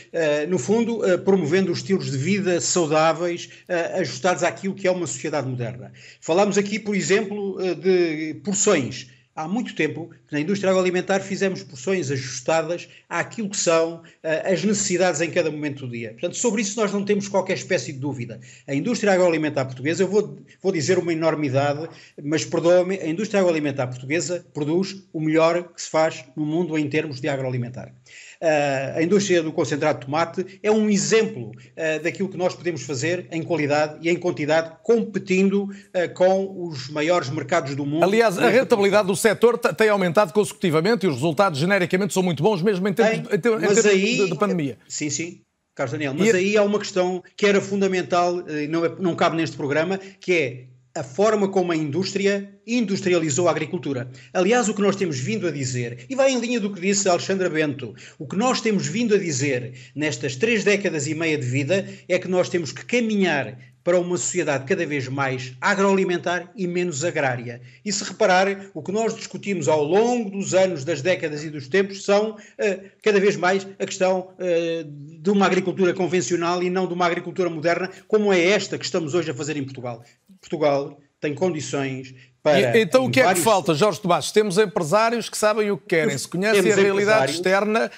no fundo, promovendo os estilos de vida saudáveis, ajustados àquilo que é uma sociedade moderna. Falamos aqui, por exemplo, de porções há muito tempo que na indústria agroalimentar fizemos porções ajustadas àquilo que são uh, as necessidades em cada momento do dia. Portanto, sobre isso nós não temos qualquer espécie de dúvida. A indústria agroalimentar portuguesa, eu vou, vou dizer uma enormidade, mas perdoa-me, a indústria agroalimentar portuguesa produz o melhor que se faz no mundo em termos de agroalimentar. Uh, a indústria do concentrado de tomate é um exemplo uh, daquilo que nós podemos fazer em qualidade e em quantidade, competindo uh, com os maiores mercados do mundo. Aliás, a rentabilidade do setor tem aumentado consecutivamente e os resultados genericamente são muito bons, mesmo em tempos, em, em tempos aí, de, de, pandemia. Sim, sim. Carlos Daniel, mas e... aí há uma questão que era fundamental, não, é, não cabe neste programa, que é a forma como a indústria industrializou a agricultura. Aliás, o que nós temos vindo a dizer, e vai em linha do que disse Alexandra Bento, o que nós temos vindo a dizer nestas três décadas e meia de vida é que nós temos que caminhar para uma sociedade cada vez mais agroalimentar e menos agrária. E se reparar, o que nós discutimos ao longo dos anos, das décadas e dos tempos são uh, cada vez mais a questão uh, de uma agricultura convencional e não de uma agricultura moderna, como é esta que estamos hoje a fazer em Portugal. Portugal tem condições para. E, então o que é que falta, Jorge Tomás? Temos empresários que sabem o que querem, se conhecem a realidade externa,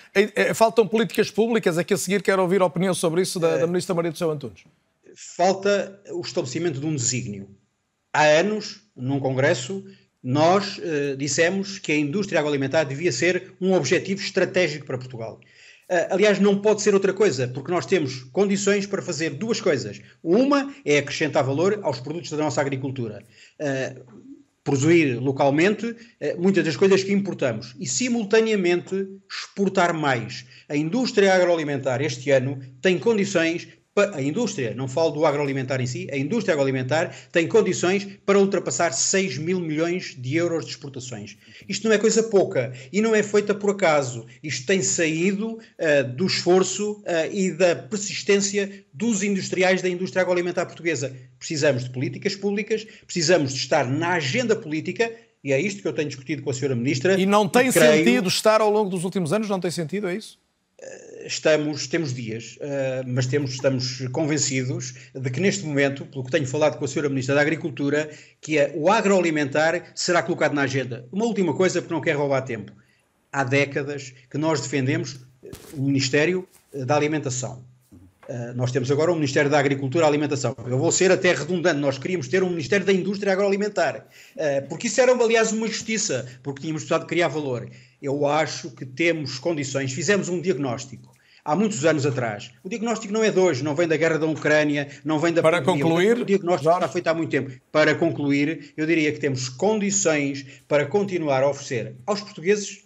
faltam políticas públicas. Aqui a seguir quero ouvir a opinião sobre isso da, da Ministra Maria do Céu Antunes falta o estabelecimento de um desígnio. Há anos, num congresso, nós uh, dissemos que a indústria agroalimentar devia ser um objetivo estratégico para Portugal. Uh, aliás, não pode ser outra coisa, porque nós temos condições para fazer duas coisas. Uma é acrescentar valor aos produtos da nossa agricultura. Uh, produzir localmente muitas das coisas que importamos e, simultaneamente, exportar mais. A indústria agroalimentar este ano tem condições a indústria, não falo do agroalimentar em si, a indústria agroalimentar tem condições para ultrapassar 6 mil milhões de euros de exportações. Isto não é coisa pouca e não é feita por acaso. Isto tem saído uh, do esforço uh, e da persistência dos industriais da indústria agroalimentar portuguesa. Precisamos de políticas públicas, precisamos de estar na agenda política e é isto que eu tenho discutido com a senhora Ministra. E não tem creio... sentido estar ao longo dos últimos anos? Não tem sentido, é isso? Estamos, temos dias, uh, mas temos, estamos convencidos de que neste momento, pelo que tenho falado com a Sra. Ministra da Agricultura, que é, o agroalimentar será colocado na agenda. Uma última coisa, porque não quero roubar tempo. Há décadas que nós defendemos o Ministério da Alimentação. Uh, nós temos agora o Ministério da Agricultura e Alimentação. Eu vou ser até redundante, nós queríamos ter um Ministério da Indústria Agroalimentar, porque isso era, aliás, uma justiça, porque tínhamos precisado criar valor. Eu acho que temos condições, fizemos um diagnóstico há muitos anos atrás. O diagnóstico não é de hoje, não vem da guerra da Ucrânia, não vem da Para pandemia. concluir, o diagnóstico Jorge... está feito há muito tempo. Para concluir, eu diria que temos condições para continuar a oferecer aos portugueses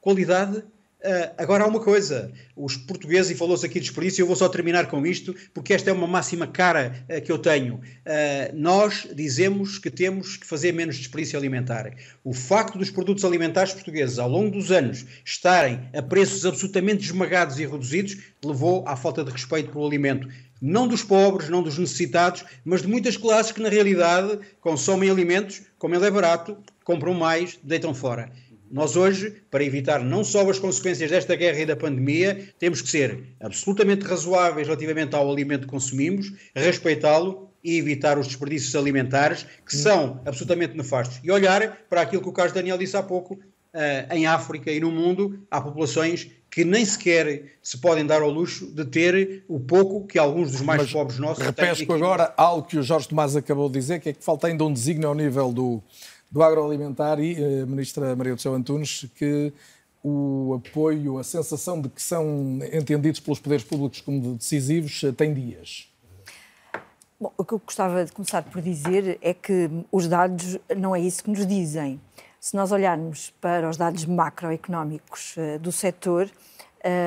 qualidade Uh, agora há uma coisa, os portugueses, e falou-se aqui de desperdício, eu vou só terminar com isto, porque esta é uma máxima cara uh, que eu tenho. Uh, nós dizemos que temos que fazer menos desperdício alimentar. O facto dos produtos alimentares portugueses, ao longo dos anos, estarem a preços absolutamente esmagados e reduzidos, levou à falta de respeito pelo alimento. Não dos pobres, não dos necessitados, mas de muitas classes que, na realidade, consomem alimentos, como ele é barato, compram mais, deitam fora. Nós hoje, para evitar não só as consequências desta guerra e da pandemia, temos que ser absolutamente razoáveis relativamente ao alimento que consumimos, respeitá-lo e evitar os desperdícios alimentares que são absolutamente nefastos. E olhar para aquilo que o Carlos Daniel disse há pouco, Uh, em África e no mundo, há populações que nem sequer se podem dar ao luxo de ter o pouco que alguns dos mais Mas pobres nossos têm. Repesco agora algo que o Jorge Tomás acabou de dizer, que é que falta ainda um desígnio ao nível do, do agroalimentar e eh, ministra Maria do Céu Antunes que o apoio, a sensação de que são entendidos pelos poderes públicos como decisivos eh, tem dias. Bom, o que eu gostava de começar por dizer é que os dados não é isso que nos dizem. Se nós olharmos para os dados macroeconómicos uh, do setor,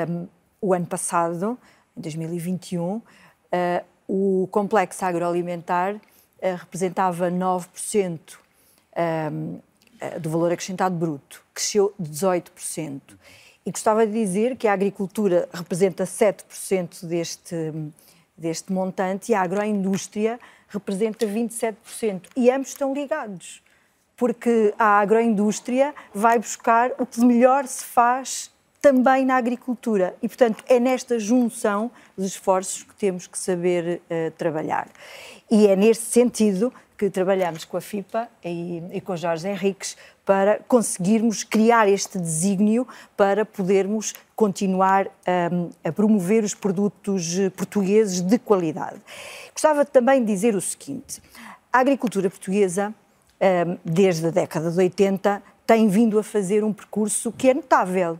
um, o ano passado, em 2021, uh, o complexo agroalimentar uh, representava 9% um, eh, do valor acrescentado bruto, cresceu de 18%. E gostava de dizer que a agricultura representa 7% deste, deste montante e a agroindústria representa 27%. E ambos estão ligados, porque a agroindústria vai buscar o que melhor se faz também na agricultura. E, portanto, é nesta junção dos esforços que temos que saber uh, trabalhar. E é neste sentido que trabalhamos com a FIPA e, e com Jorge Henriques para conseguirmos criar este desígnio para podermos continuar um, a promover os produtos portugueses de qualidade. Gostava também de dizer o seguinte: a agricultura portuguesa, um, desde a década de 80, tem vindo a fazer um percurso que é notável.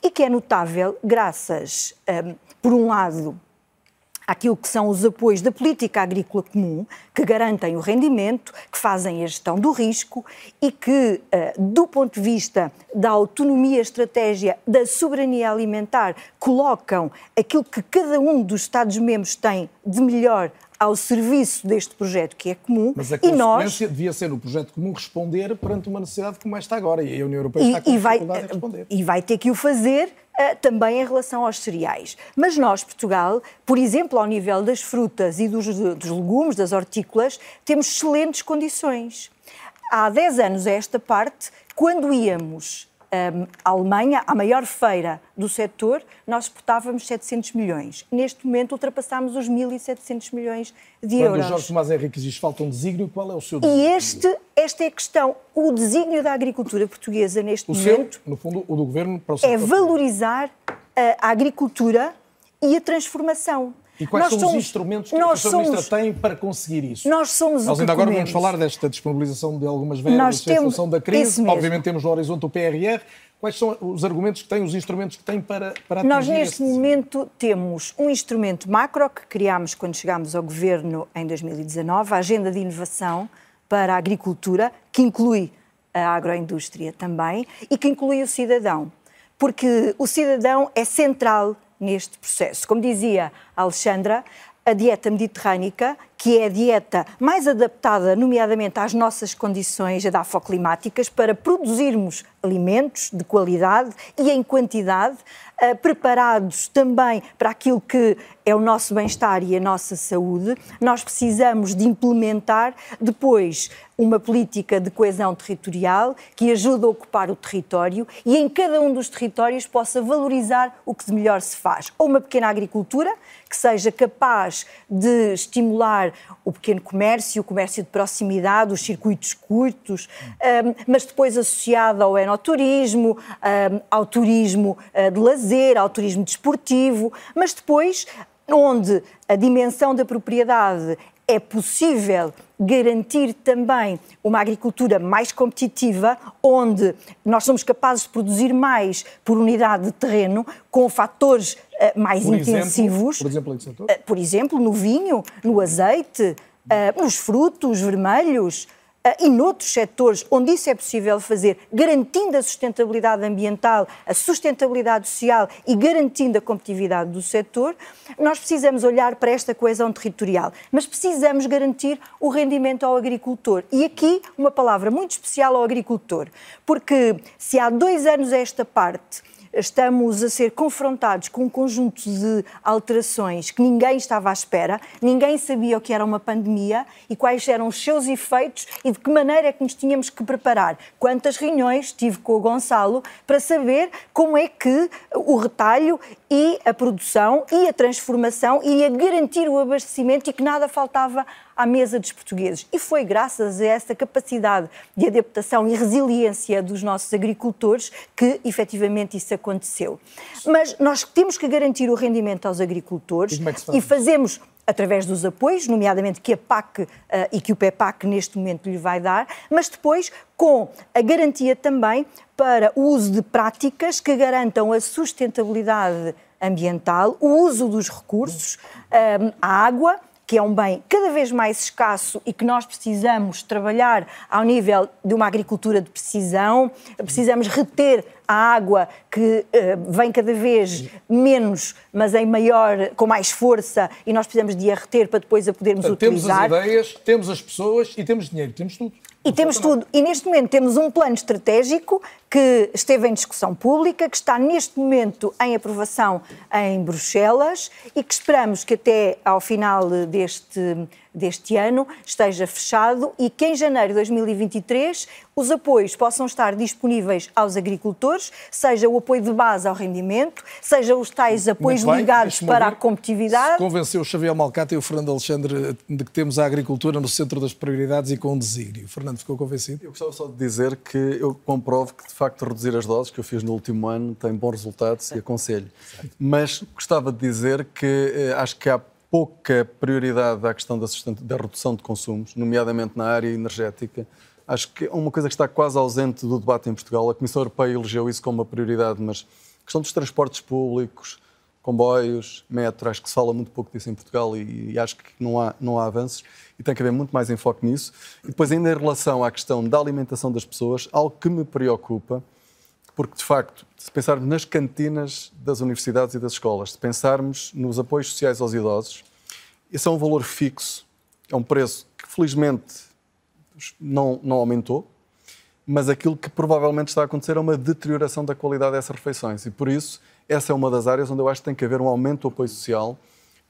E que é notável graças, um, por um lado, aquilo que são os apoios da política agrícola comum, que garantem o rendimento, que fazem a gestão do risco e que, eh, do ponto de vista da autonomia estratégia, da soberania alimentar, colocam aquilo que cada um dos Estados-membros tem de melhor ao serviço deste projeto que é comum. Mas a e nós devia ser o projeto comum responder perante uma necessidade como esta agora e a União Europeia está com e vai, em responder. E vai ter que o fazer também em relação aos cereais. Mas nós, Portugal, por exemplo, ao nível das frutas e dos, dos legumes, das hortícolas, temos excelentes condições. Há 10 anos a esta parte, quando íamos a Alemanha, a maior feira do setor, nós exportávamos 700 milhões. Neste momento ultrapassámos os 1.700 milhões de Quando euros. Quando o Jorge Tomás Henrique diz falta um desígnio, qual é o seu desígnio? E este, esta é a questão. O desígnio da agricultura portuguesa neste o momento... Seu, no fundo, o do Governo para o É valorizar a agricultura e a transformação. E quais nós são somos, os instrumentos que a. Ministra tem para conseguir isso? Nós somos Nós ainda agora vamos falar desta disponibilização de algumas verbas em função da crise. Obviamente temos no horizonte o PRR. Quais são os argumentos que têm, os instrumentos que têm para, para atingir Nós, neste momento, temos um instrumento macro que criámos quando chegámos ao governo em 2019, a Agenda de Inovação para a Agricultura, que inclui a agroindústria também e que inclui o cidadão. Porque o cidadão é central neste processo. Como dizia Alexandra, a dieta mediterrânica, que é a dieta mais adaptada, nomeadamente às nossas condições edafoclimáticas, para produzirmos alimentos de qualidade e em quantidade, uh, preparados também para aquilo que é o nosso bem-estar e a nossa saúde. Nós precisamos de implementar depois uma política de coesão territorial que ajude a ocupar o território e em cada um dos territórios possa valorizar o que de melhor se faz. Ou uma pequena agricultura que seja capaz de estimular o pequeno comércio, o comércio de proximidade, os circuitos curtos, um, mas depois associada ao enoturismo, um, ao turismo uh, de lazer, ao turismo desportivo, mas depois onde a dimensão da propriedade é possível garantir também uma agricultura mais competitiva, onde nós somos capazes de produzir mais por unidade de terreno, com fatores uh, mais por intensivos. Exemplo, por exemplo, uh, por exemplo, no vinho, no azeite, nos frutos vermelhos. Ah, e noutros setores onde isso é possível fazer, garantindo a sustentabilidade ambiental, a sustentabilidade social e garantindo a competitividade do setor, nós precisamos olhar para esta coesão territorial, mas precisamos garantir o rendimento ao agricultor. E aqui uma palavra muito especial ao agricultor, porque se há dois anos a esta parte estamos a ser confrontados com um conjunto de alterações que ninguém estava à espera, ninguém sabia o que era uma pandemia e quais eram os seus efeitos e de que maneira é que nos tínhamos que preparar. Quantas reuniões tive com o Gonçalo para saber como é que o retalho e a produção e a transformação iria garantir o abastecimento e que nada faltava à mesa dos portugueses. E foi graças a essa capacidade de adaptação e resiliência dos nossos agricultores que efetivamente isso aconteceu. Mas nós temos que garantir o rendimento aos agricultores e, é e fazemos através dos apoios, nomeadamente que a PAC uh, e que o PEPAC neste momento lhe vai dar, mas depois com a garantia também para o uso de práticas que garantam a sustentabilidade ambiental, o uso dos recursos, um, eh, a água, que é um bem cada vez mais escasso e que nós precisamos trabalhar ao nível de uma agricultura de precisão, precisamos reter a água que uh, vem cada vez menos, mas em maior, com mais força, e nós precisamos de a reter para depois a podermos utilizar. Temos as ideias, temos as pessoas e temos dinheiro, temos tudo. E temos tudo. E neste momento temos um plano estratégico que esteve em discussão pública, que está neste momento em aprovação em Bruxelas e que esperamos que até ao final deste deste ano esteja fechado e que em janeiro de 2023 os apoios possam estar disponíveis aos agricultores, seja o apoio de base ao rendimento, seja os tais apoios bem, ligados para a competitividade. Convenceu o Xavier Malcata e o Fernando Alexandre de que temos a agricultura no centro das prioridades e com um desígnio. O Fernando ficou convencido? Eu gostava só de dizer que eu comprovo que, de facto, reduzir as doses que eu fiz no último ano tem bons resultados e aconselho. Mas gostava de dizer que eh, acho que há pouca prioridade à questão da, da redução de consumos, nomeadamente na área energética. Acho que é uma coisa que está quase ausente do debate em Portugal. A Comissão Europeia elegeu isso como uma prioridade, mas a questão dos transportes públicos, comboios, metro, acho que se fala muito pouco disso em Portugal e, e, acho que não há, não há avanços e tem que haver muito mais enfoque nisso. E depois, ainda em relação à questão da alimentação das pessoas, algo que me preocupa porque, de facto, se pensarmos nas cantinas das universidades e das escolas, se pensarmos nos apoios sociais aos idosos, esse é um valor fixo, é um preço que, felizmente, não, não aumentou, mas aquilo que provavelmente está a acontecer é uma deterioração da qualidade dessas refeições. E, por isso, essa é uma das áreas onde eu acho que tem que haver um aumento do apoio social,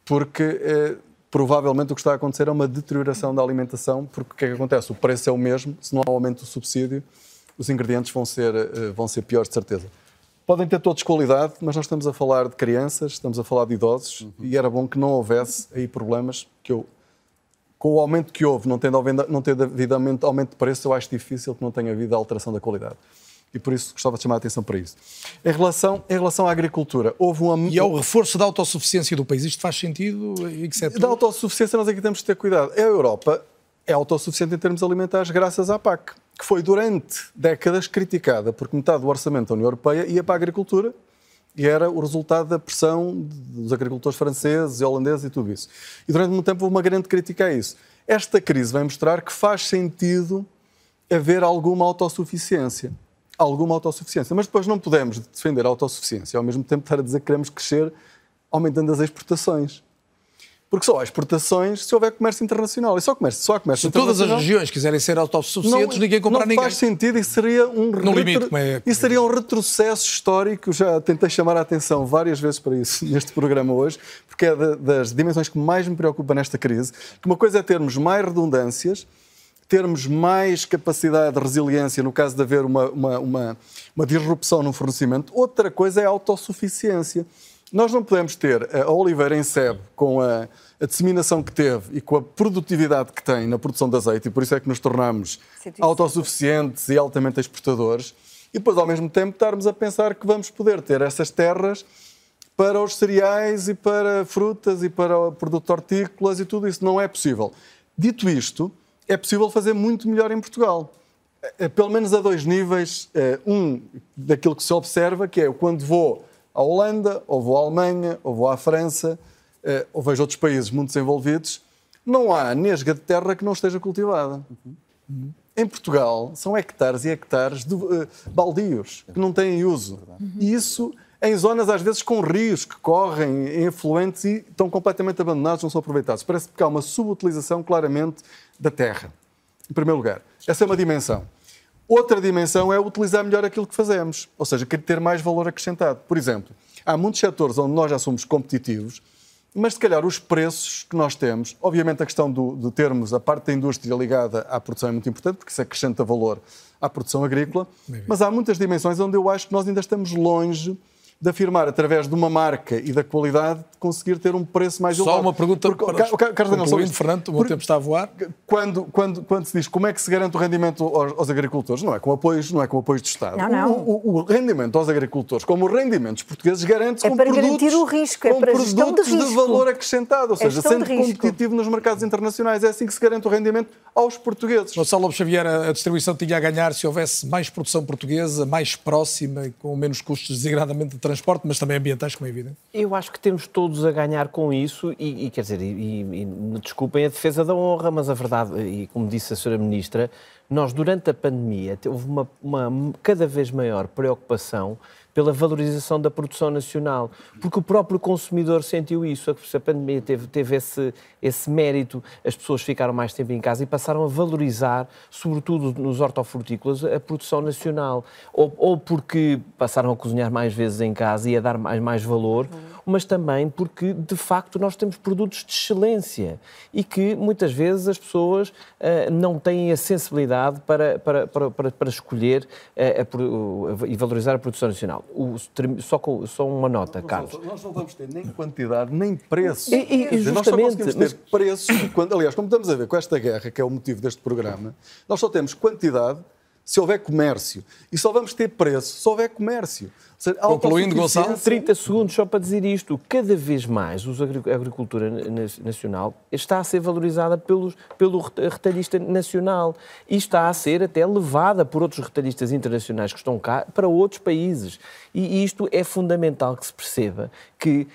porque eh, provavelmente o que está a acontecer é uma deterioração da alimentação, porque o que é que acontece? O preço é o mesmo, se não há aumento do subsídio, os ingredientes vão ser, eh, vão ser piores, de certeza. Podem ter todos qualidade, mas nós estamos a falar de crianças, estamos a falar de idosos, uhum. e era bom que não houvesse aí problemas que eu com o aumento que houve, não tendo, não tendo havido aumento, aumento de preço, eu acho difícil que não tenha havido alteração da qualidade. E por isso gostava de chamar a atenção para isso. Em relação, em relação à agricultura, houve um... E ao reforço da autossuficiência do país, isto faz sentido? Etc. Da autossuficiência nós aqui temos que ter cuidado. A Europa é autossuficiente em termos alimentares graças à PAC que foi durante décadas criticada, porque metade do orçamento da União Europeia ia para a agricultura e era o resultado da pressão dos agricultores franceses e holandeses e tudo isso. E durante muito tempo houve uma grande crítica a isso. Esta crise vai mostrar que faz sentido haver alguma autossuficiência. Alguma autossuficiência. Mas depois não podemos defender a autossuficiência ao mesmo tempo estar a dizer que queremos crescer aumentando as exportações. Porque só há exportações se houver comércio internacional. E só, comércio, só há comércio se internacional. Se todas as regiões quiserem ser autossuficientes, ninguém compra não ninguém. Não faz sentido e seria um, no limite, é... isso seria um retrocesso histórico. Já tentei chamar a atenção várias vezes para isso [LAUGHS] neste programa hoje, porque é das dimensões que mais me preocupa nesta crise. Que uma coisa é termos mais redundâncias, termos mais capacidade de resiliência no caso de haver uma, uma, uma, uma disrupção no fornecimento. Outra coisa é a autossuficiência. Nós não podemos ter a Oliveira em sebe com a, a, disseminação que teve e com a produtividade que tem na produção de azeite, e por isso é que nos tornamos autossuficientes e altamente exportadores, e depois, ao mesmo tempo, estarmos a pensar que vamos poder ter essas terras para os cereais e para frutas e para o produto hortícolas e tudo isso. Não é possível. Dito isto, é possível fazer muito melhor em Portugal. É, pelo menos a dois níveis. É, um, daquilo que se observa, que é quando vou à Holanda, ou vou à Alemanha, ou vou à França, é, ou vejo outros países muito desenvolvidos, não há nesga de terra que não esteja cultivada. Uhum. Em Portugal, são hectares e hectares de uh, baldios que não têm uso. Uhum. E isso em zonas, às vezes, com rios que correm em efluentes e estão completamente abandonados, não são aproveitados. Parece que há uma subutilização, claramente, da terra. Em primeiro lugar, essa é uma dimensão. Outra dimensão é utilizar melhor aquilo que fazemos, ou seja, ter mais valor acrescentado. Por exemplo, há muitos setores onde nós já somos competitivos, mas se calhar os preços que nós temos, obviamente a questão do, de termos a parte da indústria ligada à produção é muito importante, porque isso acrescenta valor à produção agrícola, mas há muitas dimensões onde eu acho que nós ainda estamos longe de afirmar, através de uma marca e da qualidade, de conseguir ter um preço mais elevado. Só uma pergunta, Porque, para, Carlos Daniel, Fernando, o meu tempo está a voar. Quando, quando, quando se diz como é que se garante o rendimento aos, aos agricultores, não é com apoios, não é com apoios do Estado. Não, não. O, o, o, rendimento aos agricultores, como os rendimentos portugueses, garante-se é com para produtos, garantir o risco, é para produtos de, risco. de valor acrescentado, ou seja, sendo competitivo nos mercados internacionais. É assim que se garante o rendimento aos portugueses. Gonçalo Lopes Xavier, a distribuição tinha a ganhar se houvesse mais produção portuguesa, mais próxima e com menos custos desigradamente de transporte, mas também ambientais, como é evidente? Eu acho que temos todos a ganhar com isso e, e quer dizer, e, e, e, desculpem a defesa da honra, mas a verdade, e como disse a senhora Ministra, nós durante a pandemia houve uma, uma cada vez maior preocupação pela valorização da produção nacional, porque o próprio consumidor sentiu isso. A pandemia teve, teve esse, esse mérito, as pessoas ficaram mais tempo em casa e passaram a valorizar, sobretudo nos hortofrutícolas, a produção nacional. Ou, ou porque passaram a cozinhar mais vezes em casa e a dar mais, mais valor, mas também porque, de facto, nós temos produtos de excelência e que muitas vezes as pessoas uh, não têm a sensibilidade para, para, para, para, para escolher uh, a, a, e valorizar a produção nacional. O, só, com, só uma nota, nós, Carlos. Nós não vamos ter nem quantidade, nem preço. E, e, justamente, nós só conseguimos ter preço, quando, aliás, como estamos a ver com esta guerra, que é o motivo deste programa, nós só temos quantidade se houver comércio. E só vamos ter preço se houver comércio. Seja, Concluindo, Gonçalo. 30 segundos só para dizer isto. Cada vez mais a agricultura nacional está a ser valorizada pelos, pelo retalhista nacional e está a ser até levada por outros retalhistas internacionais que estão cá para outros países. E isto é fundamental que se perceba que,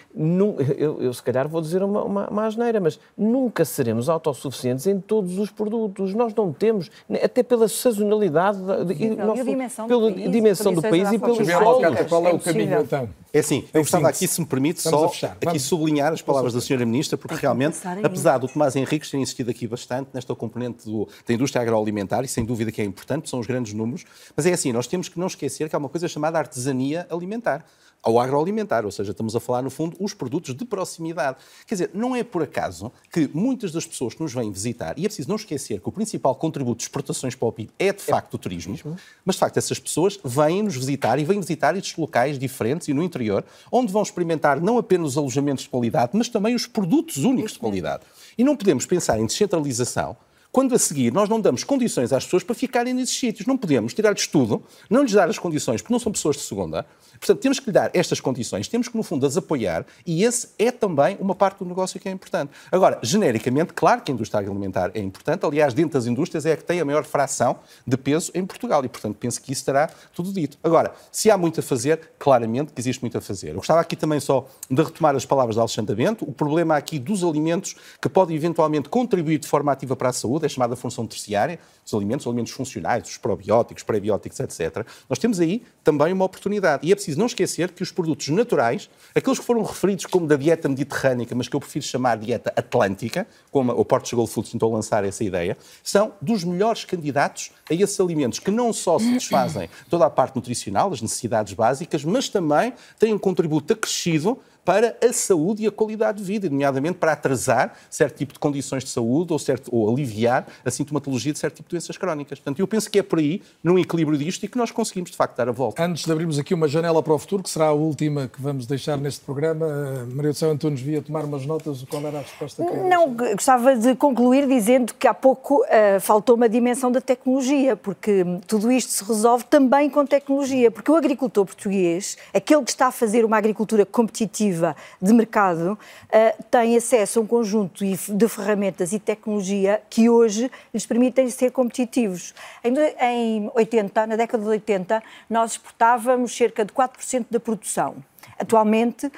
eu, eu se calhar vou dizer uma, uma, uma asneira, mas nunca seremos autossuficientes em todos os produtos. Nós não temos, até pela sazonalidade, e, nosso, dimensão pela do país, dimensão do país e pelo solo. Qual é o caminho, então? É assim, eu gostava aqui, se me permite, só aqui sublinhar as palavras da Senhora Ministra, porque realmente, apesar do Tomás Henriques ter insistido aqui bastante nesta componente do, da indústria agroalimentar, e sem dúvida que é importante, são os grandes números, mas é assim, nós temos que não esquecer que há uma coisa chamada artesania alimentar ao agroalimentar, ou seja, estamos a falar, no fundo, os produtos de proximidade. Quer dizer, não é por acaso que muitas das pessoas que nos vêm visitar, e é preciso não esquecer que o principal contributo de exportações para o PIB é, de facto, o turismo, mas, de facto, essas pessoas vêm nos visitar e vêm visitar estes locais diferentes e no interior, onde vão experimentar não apenas os alojamentos de qualidade, mas também os produtos únicos de qualidade. E não podemos pensar em descentralização quando a seguir nós não damos condições às pessoas para ficarem nesses sítios. Não podemos tirar-lhes tudo, não lhes dar as condições, porque não são pessoas de segunda. Portanto, temos que lhe dar estas condições, temos que, no fundo, as apoiar e esse é também uma parte do negócio que é importante. Agora, genericamente, claro que a indústria agroalimentar é importante, aliás, dentro das indústrias é a que tem a maior fração de peso em Portugal e, portanto, penso que isso estará tudo dito. Agora, se há muito a fazer, claramente que existe muito a fazer. Eu gostava aqui também só de retomar as palavras de Alexandre Bento, o problema aqui dos alimentos que podem eventualmente contribuir de forma ativa para a saúde, saúde, é chamada função terciária dos alimentos, os alimentos funcionais, os probióticos, prebióticos, etc. Nós temos aí também uma oportunidade. E é preciso não esquecer que os produtos naturais, aqueles que foram referidos como da dieta mediterrânica, mas que eu prefiro chamar dieta atlântica, como o Portugal Foods tentou lançar essa ideia, são dos melhores candidatos a esses alimentos que não só satisfazem toda a parte nutricional, as necessidades básicas, mas também têm um contributo acrescido para a saúde e a qualidade de vida, nomeadamente para atrasar certo tipo de condições de saúde ou, certo, ou aliviar a sintomatologia de certo tipo de doenças crónicas. Portanto, eu penso que é por aí, num equilíbrio disto, e que nós conseguimos, de facto, dar a volta. Antes de abrirmos aqui uma janela para o futuro, que será a última que vamos deixar neste programa, eh, Maria do Céu Antunes via tomar umas notas, qual era a resposta que Não, gostava de concluir dizendo que há pouco uh, faltou uma dimensão da tecnologia, porque tudo isto se resolve também com tecnologia, porque o agricultor português, aquele que está a fazer uma agricultura competitiva, de mercado uh, tem acesso a um conjunto de ferramentas e tecnologia que hoje lhes permitem ser competitivos. Em, em 80, na década de 80, nós exportávamos cerca de 4% da produção. Atualmente, uh,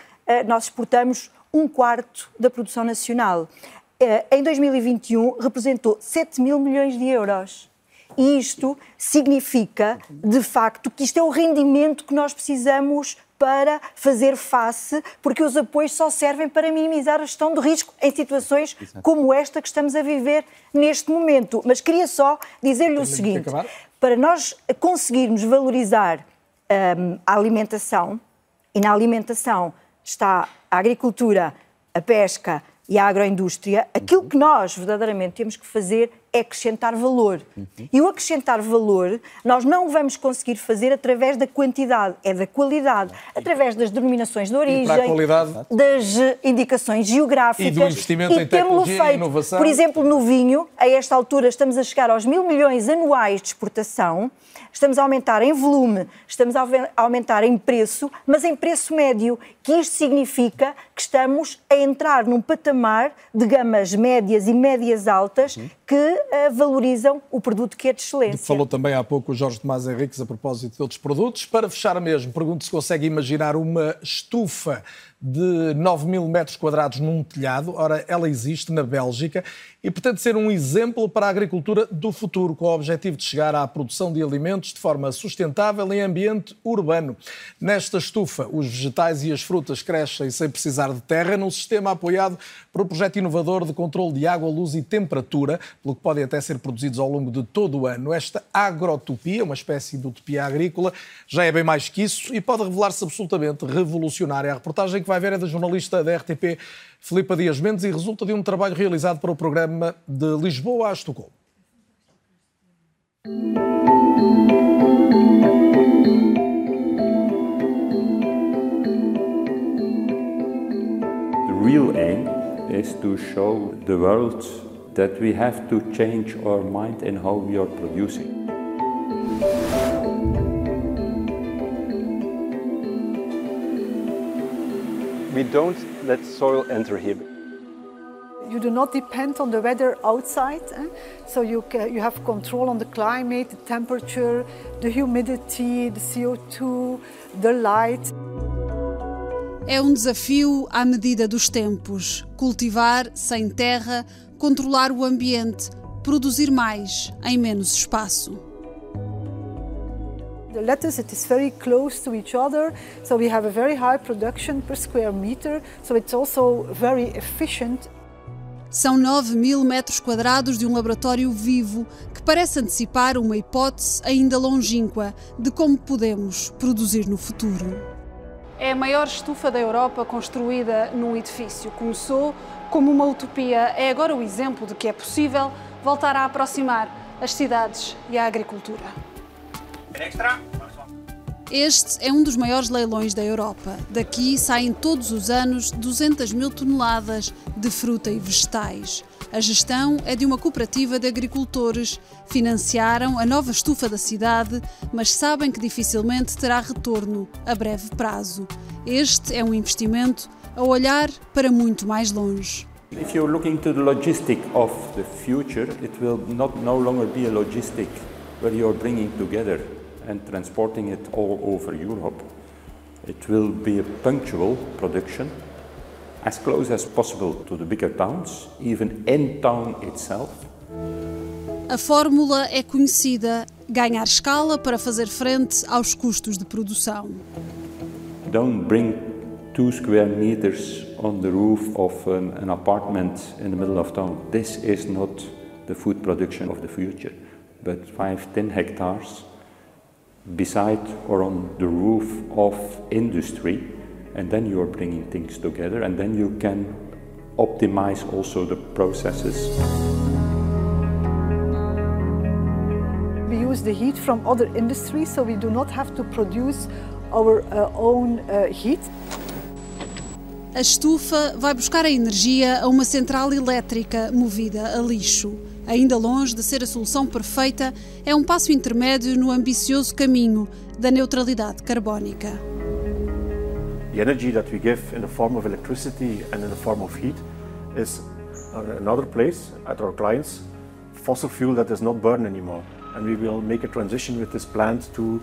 nós exportamos um quarto da produção nacional. Uh, em 2021, representou 7 mil milhões de euros. E isto significa, de facto, que isto é o rendimento que nós precisamos para fazer face, porque os apoios só servem para minimizar a gestão do risco em situações como esta que estamos a viver neste momento. Mas queria só dizer-lhe o seguinte: para nós conseguirmos valorizar um, a alimentação, e na alimentação está a agricultura, a pesca e a agroindústria, aquilo que nós verdadeiramente temos que fazer é acrescentar valor. Uhum. E o acrescentar valor nós não vamos conseguir fazer através da quantidade, é da qualidade, através das denominações de origem, das indicações geográficas. E do investimento e em tecnologia feito. e inovação. Por exemplo, no vinho, a esta altura estamos a chegar aos mil milhões anuais de exportação, estamos a aumentar em volume, estamos a aumentar em preço, mas em preço médio, que isto significa que estamos a entrar num patamar de gamas médias e médias altas uhum. Que uh, valorizam o produto que é de excelência. Falou também há pouco o Jorge Tomás Henriques a propósito de outros produtos. Para fechar mesmo, pergunto se consegue imaginar uma estufa de 9 mil metros quadrados num telhado. Ora, ela existe na Bélgica e pretende ser um exemplo para a agricultura do futuro, com o objetivo de chegar à produção de alimentos de forma sustentável em ambiente urbano. Nesta estufa, os vegetais e as frutas crescem sem precisar de terra, num sistema apoiado por um projeto inovador de controle de água, luz e temperatura, pelo que podem até ser produzidos ao longo de todo o ano. Esta agrotopia, uma espécie de utopia agrícola, já é bem mais que isso e pode revelar-se absolutamente revolucionária. A reportagem que vai ver é da jornalista da RTP, Filipa Dias Mendes, e resulta de um trabalho realizado para o programa de Lisboa a Estocolmo. The real aim is to show the world that we have to change our mind in how we are producing. We don't let soil enter here. You do not depend on the weather outside, eh? so you, you have control on the climate, the temperature, the humidity, the CO2, the light. É um desafio à medida dos tempos. Cultivar sem terra, controlar o ambiente, produzir mais em menos espaço. The lettuce it is very close to each other, so we have a very high production per square meter, so it's also very efficient. São 9 mil metros quadrados de um laboratório vivo que parece antecipar uma hipótese ainda longínqua de como podemos produzir no futuro. É a maior estufa da Europa construída num edifício. Começou como uma utopia, é agora o exemplo de que é possível voltar a aproximar as cidades e a agricultura. Este é um dos maiores leilões da Europa. Daqui saem todos os anos 200 mil toneladas de fruta e vegetais. A gestão é de uma cooperativa de agricultores. Financiaram a nova estufa da cidade, mas sabem que dificilmente terá retorno a breve prazo. Este é um investimento a olhar para muito mais longe. If you're looking to the logistic of the future, it will not no longer be a logistic where you're bringing together and transporting it all over Europe. It will be a punctual production, as close as possible to the bigger towns, even in town itself. A fórmula é conhecida: ganhar escala para fazer frente aos custos de produção. Don't bring two square meters on the roof of an, an apartment in the middle of town. This is not the food production of the future, but five, ten hectares beside or on the roof of industry, and then you are bringing things together, and then you can optimize also the processes. We use the heat from other industries, so we do not have to produce our uh, own uh, heat. A estufa vai buscar a energia a uma central elétrica movida a lixo. Ainda longe de ser a solução perfeita, é um passo intermédio no ambicioso caminho da neutralidade carbónica. The energy that we give in the form of electricity and in the form of heat is another place at our clients fossil fuel that does not burn anymore. And we will make a transition with this plant to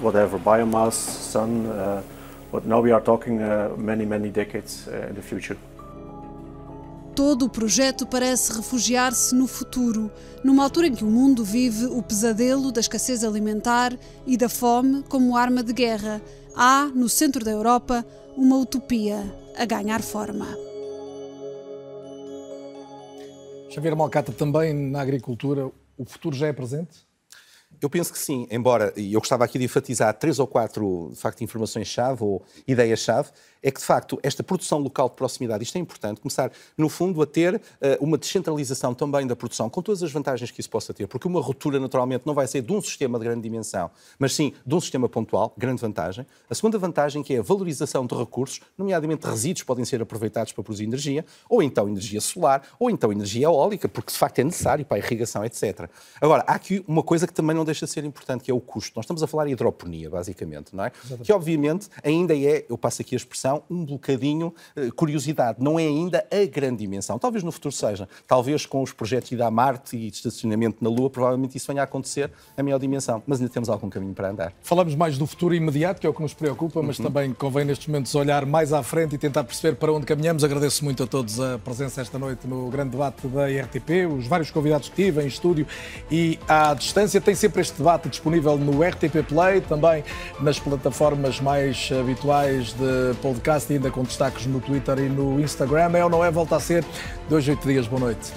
whatever biomass, sun, uh, but now we are talking uh, many, many decades uh, in the future. Todo o projeto parece refugiar-se no futuro, numa altura em que o mundo vive o pesadelo da escassez alimentar e da fome como arma de guerra. Há, no centro da Europa, uma utopia a ganhar forma. Xavier Malcata, também na agricultura, o futuro já é presente? Eu penso que sim, embora, e eu gostava aqui de enfatizar três ou quatro de facto, informações-chave ou ideias-chave, é que, de facto, esta produção local de proximidade, isto é importante, começar, no fundo, a ter uh, uma descentralização também da produção, com todas as vantagens que isso possa ter, porque uma ruptura, naturalmente, não vai ser de um sistema de grande dimensão, mas sim de um sistema pontual, grande vantagem. A segunda vantagem, que é a valorização de recursos, nomeadamente resíduos podem ser aproveitados para produzir energia, ou então energia solar, ou então energia eólica, porque, de facto, é necessário para a irrigação, etc. Agora, há aqui uma coisa que também não deixa de ser importante, que é o custo. Nós estamos a falar em hidroponia, basicamente, não é? Exatamente. Que, obviamente, ainda é, eu passo aqui a expressão, um bocadinho uh, curiosidade. Não é ainda a grande dimensão. Talvez no futuro seja. Talvez com os projetos de ir a Marte e de estacionamento na Lua, provavelmente isso venha a acontecer a maior dimensão. Mas ainda temos algum caminho para andar. Falamos mais do futuro imediato, que é o que nos preocupa, mas uhum. também convém nestes momentos olhar mais à frente e tentar perceber para onde caminhamos. Agradeço muito a todos a presença esta noite no grande debate da RTP, os vários convidados que tive em estúdio e à distância. Tem sempre este debate disponível no RTP Play, também nas plataformas mais habituais de podcast podcast, ainda com destaques no Twitter e no Instagram. É ou não é? Volta a ser. Dois, oito dias. Boa noite.